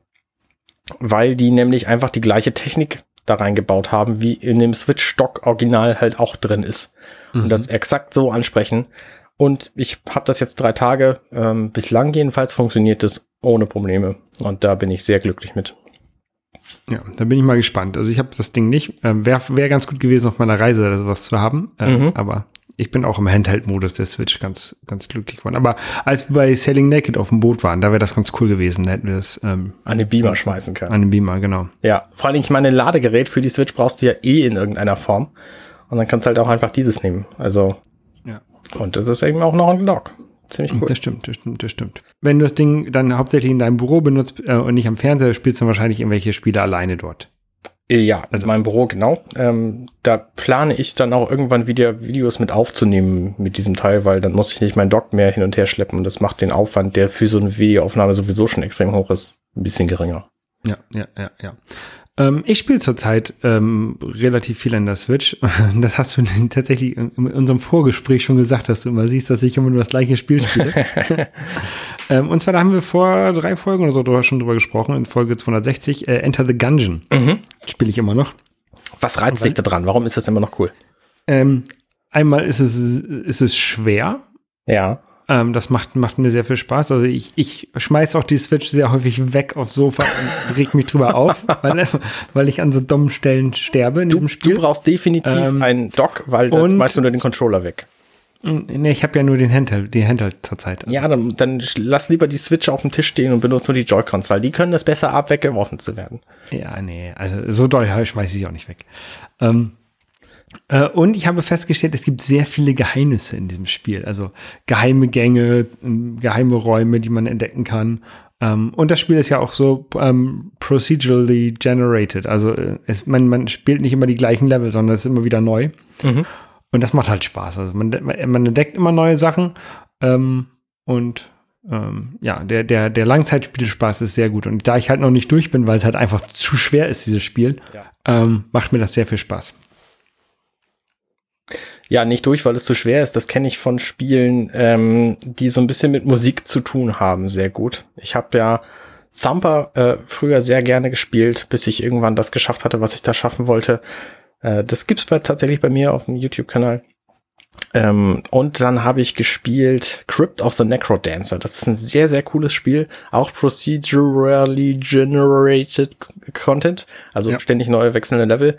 weil die nämlich einfach die gleiche Technik da reingebaut haben, wie in dem Switch-Stock-Original halt auch drin ist. Mhm. Und das exakt so ansprechen. Und ich habe das jetzt drei Tage, ähm, bislang jedenfalls funktioniert das ohne Probleme. Und da bin ich sehr glücklich mit. Ja, da bin ich mal gespannt. Also ich habe das Ding nicht. Ähm, Wäre wär ganz gut gewesen, auf meiner Reise sowas zu haben. Ähm, mhm. Aber ich bin auch im Handheld-Modus der Switch ganz, ganz glücklich geworden. Aber als wir bei Sailing Naked auf dem Boot waren, da wäre das ganz cool gewesen. Da hätten wir das ähm, an den Beamer schmeißen können. An den Beamer, genau. Ja, vor allem, ich meine, ein Ladegerät für die Switch brauchst du ja eh in irgendeiner Form. Und dann kannst du halt auch einfach dieses nehmen. Also. Ja. Und das ist eben auch noch ein Dock. Ziemlich cool. Das stimmt, das stimmt, das stimmt. Wenn du das Ding dann hauptsächlich in deinem Büro benutzt äh, und nicht am Fernseher, spielst du wahrscheinlich irgendwelche Spiele alleine dort. Äh, ja, also mein Büro, genau. Ähm, da plane ich dann auch irgendwann wieder Videos mit aufzunehmen mit diesem Teil, weil dann muss ich nicht meinen Dock mehr hin und her schleppen und das macht den Aufwand, der für so eine Videoaufnahme sowieso schon extrem hoch ist, ein bisschen geringer. Ja, ja, ja, ja. Ähm, ich spiele zurzeit ähm, relativ viel an der Switch. Das hast du tatsächlich in unserem Vorgespräch schon gesagt, dass du immer siehst, dass ich immer nur das gleiche Spiel spiele. ähm, und zwar, da haben wir vor drei Folgen oder so drüber, schon drüber gesprochen, in Folge 260, äh, Enter the Gungeon. Mhm. Spiele ich immer noch. Was reizt dich da dran? Warum ist das immer noch cool? Ähm, einmal ist es, ist es schwer. Ja. Ähm, das macht, macht mir sehr viel Spaß. Also ich, ich schmeiße auch die Switch sehr häufig weg aufs Sofa und reg mich drüber auf, weil, weil ich an so dummen Stellen sterbe in du, diesem Spiel. Du brauchst definitiv ähm, einen Dock, weil dann schmeißt du nur den Controller weg. Nee, ich habe ja nur den Handheld, die Handheld zurzeit. Also. Ja, dann, dann lass lieber die Switch auf dem Tisch stehen und benutze nur die Joy-Cons, weil die können das besser ab, weggeworfen zu werden. Ja, nee, also so doll schmeiße ich auch nicht weg. Ähm, äh, und ich habe festgestellt, es gibt sehr viele Geheimnisse in diesem Spiel. Also geheime Gänge, ähm, geheime Räume, die man entdecken kann. Ähm, und das Spiel ist ja auch so ähm, procedurally generated. Also äh, es, man, man spielt nicht immer die gleichen Level, sondern es ist immer wieder neu. Mhm. Und das macht halt Spaß. Also man, man entdeckt immer neue Sachen. Und ähm, ja, der, der, der Langzeitspielspaß ist sehr gut. Und da ich halt noch nicht durch bin, weil es halt einfach zu schwer ist, dieses Spiel, ja. ähm, macht mir das sehr viel Spaß. Ja, nicht durch, weil es zu schwer ist. Das kenne ich von Spielen, ähm, die so ein bisschen mit Musik zu tun haben, sehr gut. Ich habe ja Thumper äh, früher sehr gerne gespielt, bis ich irgendwann das geschafft hatte, was ich da schaffen wollte. Äh, das gibt's bei, tatsächlich bei mir auf dem YouTube-Kanal. Ähm, und dann habe ich gespielt Crypt of the Necrodancer. Das ist ein sehr, sehr cooles Spiel. Auch procedurally generated Content. Also ja. ständig neue wechselnde Level.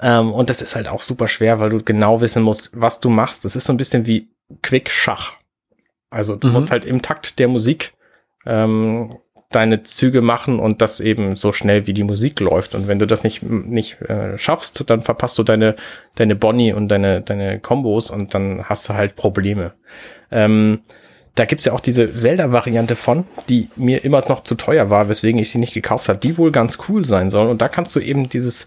Ähm, und das ist halt auch super schwer, weil du genau wissen musst, was du machst. Das ist so ein bisschen wie Quick-Schach. Also du mhm. musst halt im Takt der Musik ähm, deine Züge machen und das eben so schnell wie die Musik läuft. Und wenn du das nicht, nicht äh, schaffst, dann verpasst du deine, deine Bonnie und deine, deine Kombos und dann hast du halt Probleme. Ähm, da gibt's ja auch diese Zelda-Variante von, die mir immer noch zu teuer war, weswegen ich sie nicht gekauft habe, die wohl ganz cool sein soll. Und da kannst du eben dieses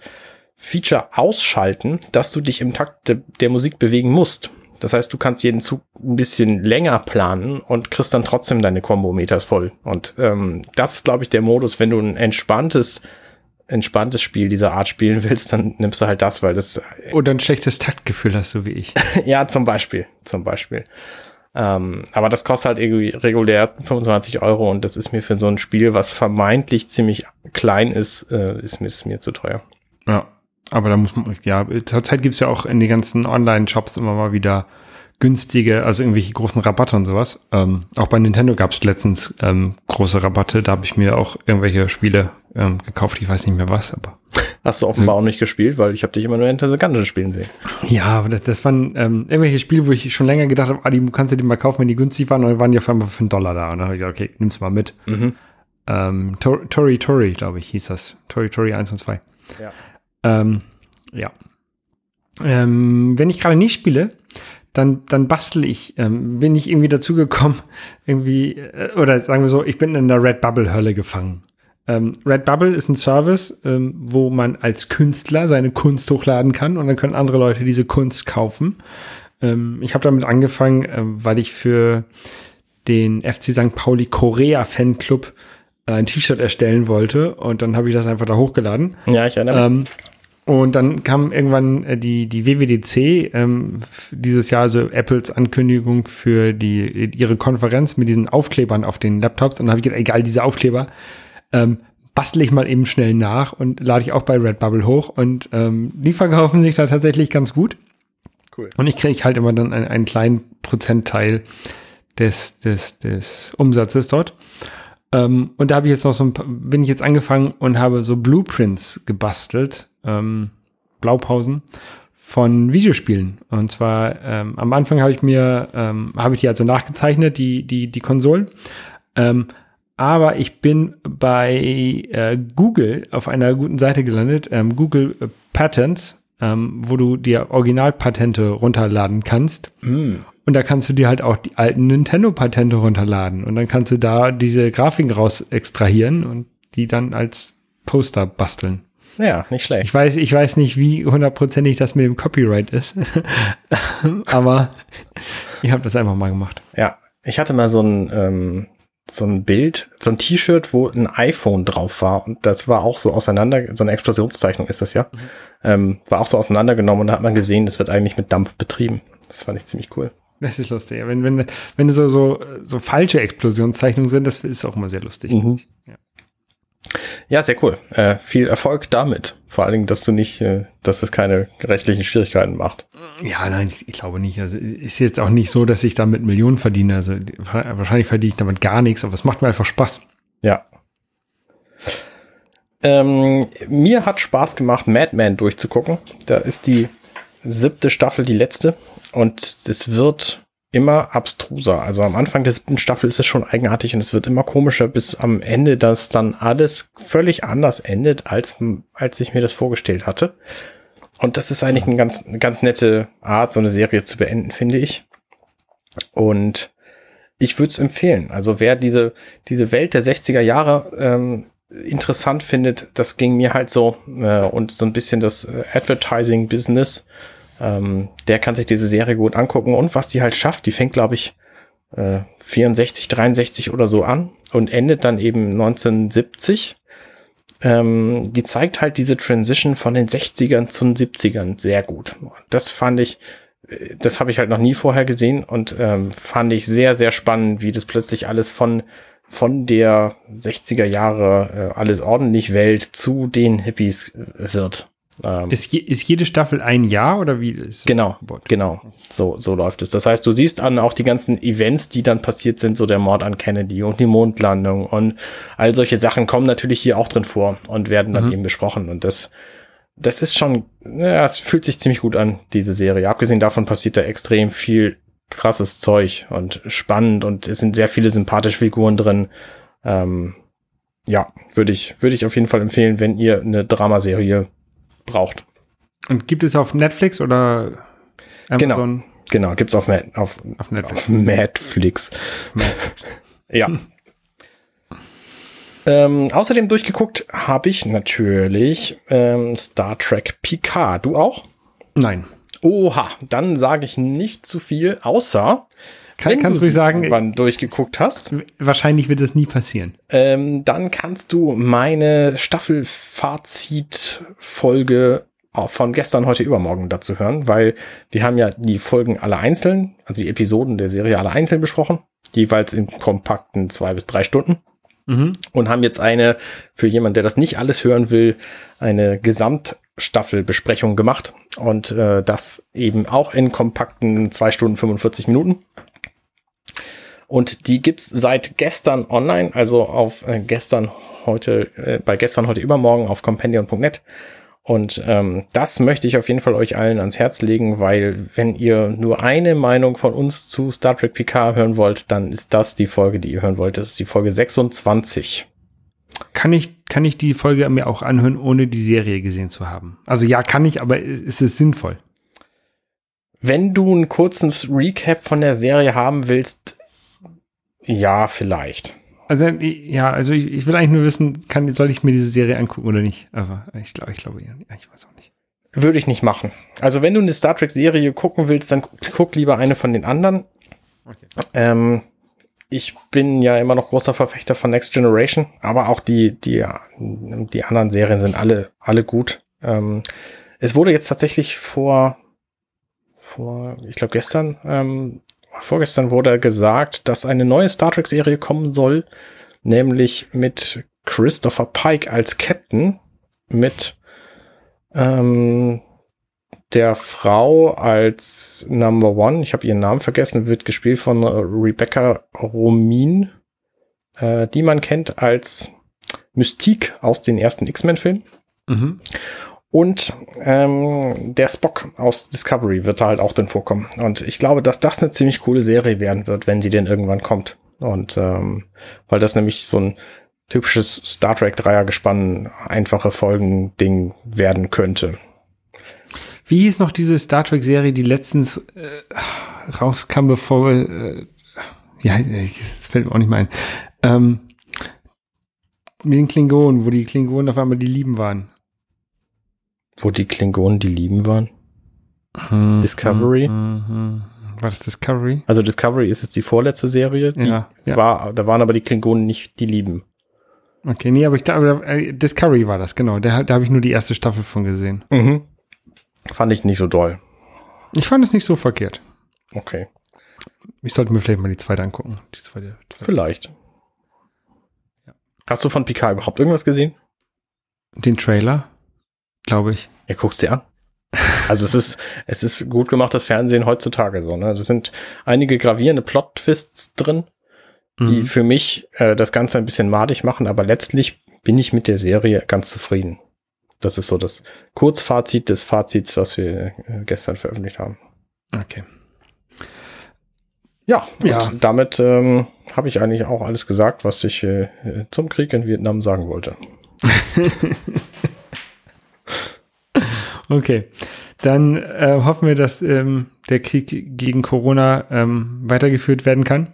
Feature ausschalten, dass du dich im Takt de der Musik bewegen musst. Das heißt, du kannst jeden Zug ein bisschen länger planen und kriegst dann trotzdem deine Kombometers voll. Und ähm, das ist, glaube ich, der Modus, wenn du ein entspanntes entspanntes Spiel dieser Art spielen willst, dann nimmst du halt das, weil das. Oder ein schlechtes Taktgefühl hast, so wie ich. ja, zum Beispiel. Zum Beispiel. Ähm, aber das kostet halt irgendwie regulär 25 Euro und das ist mir für so ein Spiel, was vermeintlich ziemlich klein ist, äh, ist mir, ist mir zu teuer. Ja, aber da muss man, ja, zurzeit gibt es ja auch in den ganzen Online-Shops immer mal wieder günstige, also irgendwelche großen Rabatte und sowas. Ähm, auch bei Nintendo gab es letztens ähm, große Rabatte. Da habe ich mir auch irgendwelche Spiele ähm, gekauft. Ich weiß nicht mehr was, aber. Hast du offenbar also, auch nicht gespielt, weil ich habe dich immer nur Enter the Gungeon spielen sehen. Ja, aber das, das waren ähm, irgendwelche Spiele, wo ich schon länger gedacht habe, ah, die kannst du dir mal kaufen, wenn die günstig waren. Und dann waren die auf einmal für einen Dollar da. Und dann habe ich gesagt, okay, nimm's mal mit. Mhm. Ähm, Tori Tori, glaube ich, hieß das. Tori Tori 1 und 2. Ja. Ähm, ja. Ähm, wenn ich gerade nicht spiele, dann, dann bastel ich. Ähm, bin ich irgendwie dazu gekommen, irgendwie, äh, oder sagen wir so, ich bin in der Red Bubble Hölle gefangen. Ähm, Red Bubble ist ein Service, ähm, wo man als Künstler seine Kunst hochladen kann und dann können andere Leute diese Kunst kaufen. Ähm, ich habe damit angefangen, äh, weil ich für den FC St. Pauli Korea Fanclub ein T-Shirt erstellen wollte und dann habe ich das einfach da hochgeladen. Ja, ich erinnere mich. Ähm, und dann kam irgendwann äh, die, die WWDC ähm, dieses Jahr, also Apples Ankündigung für die, ihre Konferenz mit diesen Aufklebern auf den Laptops. Und dann habe ich gedacht, egal, diese Aufkleber, ähm, bastle ich mal eben schnell nach und lade ich auch bei Redbubble hoch. Und ähm, die verkaufen sich da tatsächlich ganz gut. Cool. Und ich kriege halt immer dann einen, einen kleinen Prozentteil des, des, des Umsatzes dort. Ähm, und da habe ich jetzt noch so ein paar, bin ich jetzt angefangen und habe so Blueprints gebastelt ähm, Blaupausen von Videospielen. Und zwar ähm, am Anfang habe ich mir, ähm, habe ich die also nachgezeichnet, die, die, die Konsolen. Ähm, aber ich bin bei äh, Google auf einer guten Seite gelandet, ähm, Google Patents, wo du dir Originalpatente runterladen kannst. Mm. Und da kannst du dir halt auch die alten Nintendo-Patente runterladen. Und dann kannst du da diese Grafiken raus extrahieren und die dann als Poster basteln. Ja, nicht schlecht. Ich weiß, ich weiß nicht, wie hundertprozentig das mit dem Copyright ist, aber ich habe das einfach mal gemacht. Ja, ich hatte mal so ein ähm, so ein Bild, so ein T-Shirt, wo ein iPhone drauf war und das war auch so auseinander, so eine Explosionszeichnung ist das ja, mhm. ähm, war auch so auseinandergenommen und da hat man gesehen, das wird eigentlich mit Dampf betrieben. Das fand ich ziemlich cool. Das ist lustig. Wenn, wenn, wenn so, so, so falsche Explosionszeichnungen sind, das ist auch immer sehr lustig. Mhm. Ja. Ja, sehr cool. Äh, viel Erfolg damit. Vor allen Dingen, dass du nicht, äh, dass es keine rechtlichen Schwierigkeiten macht. Ja, nein, ich, ich, glaube nicht. Also ist jetzt auch nicht so, dass ich damit Millionen verdiene. Also wahrscheinlich verdiene ich damit gar nichts, aber es macht mir einfach Spaß. Ja. Ähm, mir hat Spaß gemacht, Madman durchzugucken. Da ist die siebte Staffel die letzte und es wird immer abstruser. Also am Anfang der siebten Staffel ist es schon eigenartig und es wird immer komischer, bis am Ende das dann alles völlig anders endet, als, als ich mir das vorgestellt hatte. Und das ist eigentlich eine ganz, ganz nette Art, so eine Serie zu beenden, finde ich. Und ich würde es empfehlen. Also wer diese, diese Welt der 60er Jahre ähm, interessant findet, das ging mir halt so äh, und so ein bisschen das äh, Advertising-Business ähm, der kann sich diese Serie gut angucken und was die halt schafft, die fängt, glaube ich, äh, 64, 63 oder so an und endet dann eben 1970. Ähm, die zeigt halt diese Transition von den 60ern zu den 70ern sehr gut. Das fand ich, äh, das habe ich halt noch nie vorher gesehen und ähm, fand ich sehr, sehr spannend, wie das plötzlich alles von von der 60er Jahre äh, alles ordentlich Welt zu den Hippies äh, wird. Ähm, ist, je, ist, jede Staffel ein Jahr oder wie ist Genau, genau. So, so läuft es. Das heißt, du siehst an auch die ganzen Events, die dann passiert sind, so der Mord an Kennedy und die Mondlandung und all solche Sachen kommen natürlich hier auch drin vor und werden dann mhm. eben besprochen. Und das, das ist schon, ja, es fühlt sich ziemlich gut an, diese Serie. Abgesehen davon passiert da extrem viel krasses Zeug und spannend und es sind sehr viele sympathische Figuren drin. Ähm, ja, würde ich, würde ich auf jeden Fall empfehlen, wenn ihr eine Dramaserie braucht. Und gibt es auf Netflix oder genau. Amazon? Genau, genau gibt es auf, auf, auf Netflix. Auf Netflix. ja. Ähm, außerdem durchgeguckt habe ich natürlich ähm, Star Trek Picard. Du auch? Nein. Oha, dann sage ich nicht zu viel, außer Kann, kannst du sagen, wann durchgeguckt hast. Wahrscheinlich wird das nie passieren. Ähm, dann kannst du meine Staffelfazit-Folge von gestern, heute, übermorgen dazu hören, weil wir haben ja die Folgen alle einzeln, also die Episoden der Serie alle einzeln besprochen, jeweils in kompakten zwei bis drei Stunden. Mhm. Und haben jetzt eine, für jemanden, der das nicht alles hören will, eine Gesamtstaffelbesprechung gemacht. Und äh, das eben auch in kompakten zwei Stunden 45 Minuten. Und die gibt's seit gestern online, also auf äh, gestern heute, äh, bei gestern heute übermorgen auf compendion.net. Und ähm, das möchte ich auf jeden Fall euch allen ans Herz legen, weil wenn ihr nur eine Meinung von uns zu Star Trek PK hören wollt, dann ist das die Folge, die ihr hören wollt. Das ist die Folge 26. Kann ich, kann ich die Folge mir auch anhören, ohne die Serie gesehen zu haben? Also ja, kann ich, aber ist es sinnvoll? Wenn du einen kurzen Recap von der Serie haben willst, ja, vielleicht. Also, ja, also ich, ich will eigentlich nur wissen, kann, soll ich mir diese Serie angucken oder nicht? Aber ich glaube, ich glaube, ich weiß auch nicht. Würde ich nicht machen. Also, wenn du eine Star Trek-Serie gucken willst, dann guck lieber eine von den anderen. Okay. Ähm, ich bin ja immer noch großer Verfechter von Next Generation, aber auch die, die, die anderen Serien sind alle, alle gut. Ähm, es wurde jetzt tatsächlich vor, vor, ich glaube gestern, ähm, vorgestern wurde gesagt, dass eine neue Star Trek Serie kommen soll, nämlich mit Christopher Pike als Captain, mit ähm, der Frau als Number One, ich habe ihren Namen vergessen, wird gespielt von Rebecca Romin, äh, die man kennt als Mystique aus den ersten X-Men-Filmen. Mhm. Und ähm, der Spock aus Discovery wird da halt auch dann vorkommen. Und ich glaube, dass das eine ziemlich coole Serie werden wird, wenn sie denn irgendwann kommt. Und ähm, weil das nämlich so ein typisches Star Trek Dreiergespann, einfache Folgen-Ding werden könnte. Wie hieß noch diese Star Trek Serie, die letztens äh, rauskam, bevor äh, ja, das fällt mir auch nicht mehr ein. Ähm, mit den Klingonen, wo die Klingonen auf einmal die Lieben waren. Wo die Klingonen die Lieben waren? Hm, Discovery? Hm, hm, war das Discovery? Also Discovery ist jetzt die vorletzte Serie. Die ja, ja. War, da waren aber die Klingonen nicht die Lieben. Okay, nee, aber ich glaube, äh, Discovery war das, genau. Da, da habe ich nur die erste Staffel von gesehen. Mhm. Fand ich nicht so doll. Ich fand es nicht so verkehrt. Okay. Ich sollte mir vielleicht mal die zweite angucken. Die zweite, zweite. Vielleicht. Ja. Hast du von Picard überhaupt irgendwas gesehen? Den Trailer? glaube ich. Ja, guckst dir an. Also es ist, es ist gut gemacht, das Fernsehen heutzutage so, ne? Da sind einige gravierende Plot-Twists drin, die mhm. für mich äh, das Ganze ein bisschen madig machen, aber letztlich bin ich mit der Serie ganz zufrieden. Das ist so das Kurzfazit des Fazits, was wir äh, gestern veröffentlicht haben. Okay. Ja, ja. damit ähm, habe ich eigentlich auch alles gesagt, was ich äh, zum Krieg in Vietnam sagen wollte. Okay. Dann äh, hoffen wir, dass ähm, der Krieg gegen Corona ähm, weitergeführt werden kann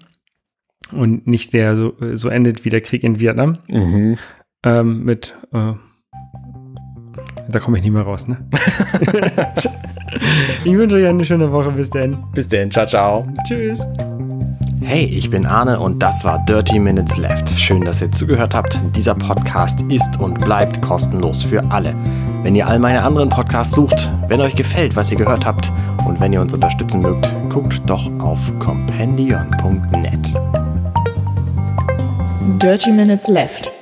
und nicht der so, so endet wie der Krieg in Vietnam. Mhm. Ähm, mit äh, da komme ich nicht mehr raus, ne? ich wünsche euch eine schöne Woche. Bis dann. Bis dann. Ciao, ciao. Tschüss. Hey, ich bin Arne und das war Dirty Minutes Left. Schön, dass ihr zugehört habt. Dieser Podcast ist und bleibt kostenlos für alle. Wenn ihr all meine anderen Podcasts sucht, wenn euch gefällt, was ihr gehört habt und wenn ihr uns unterstützen mögt, guckt doch auf compendion.net. Dirty Minutes Left.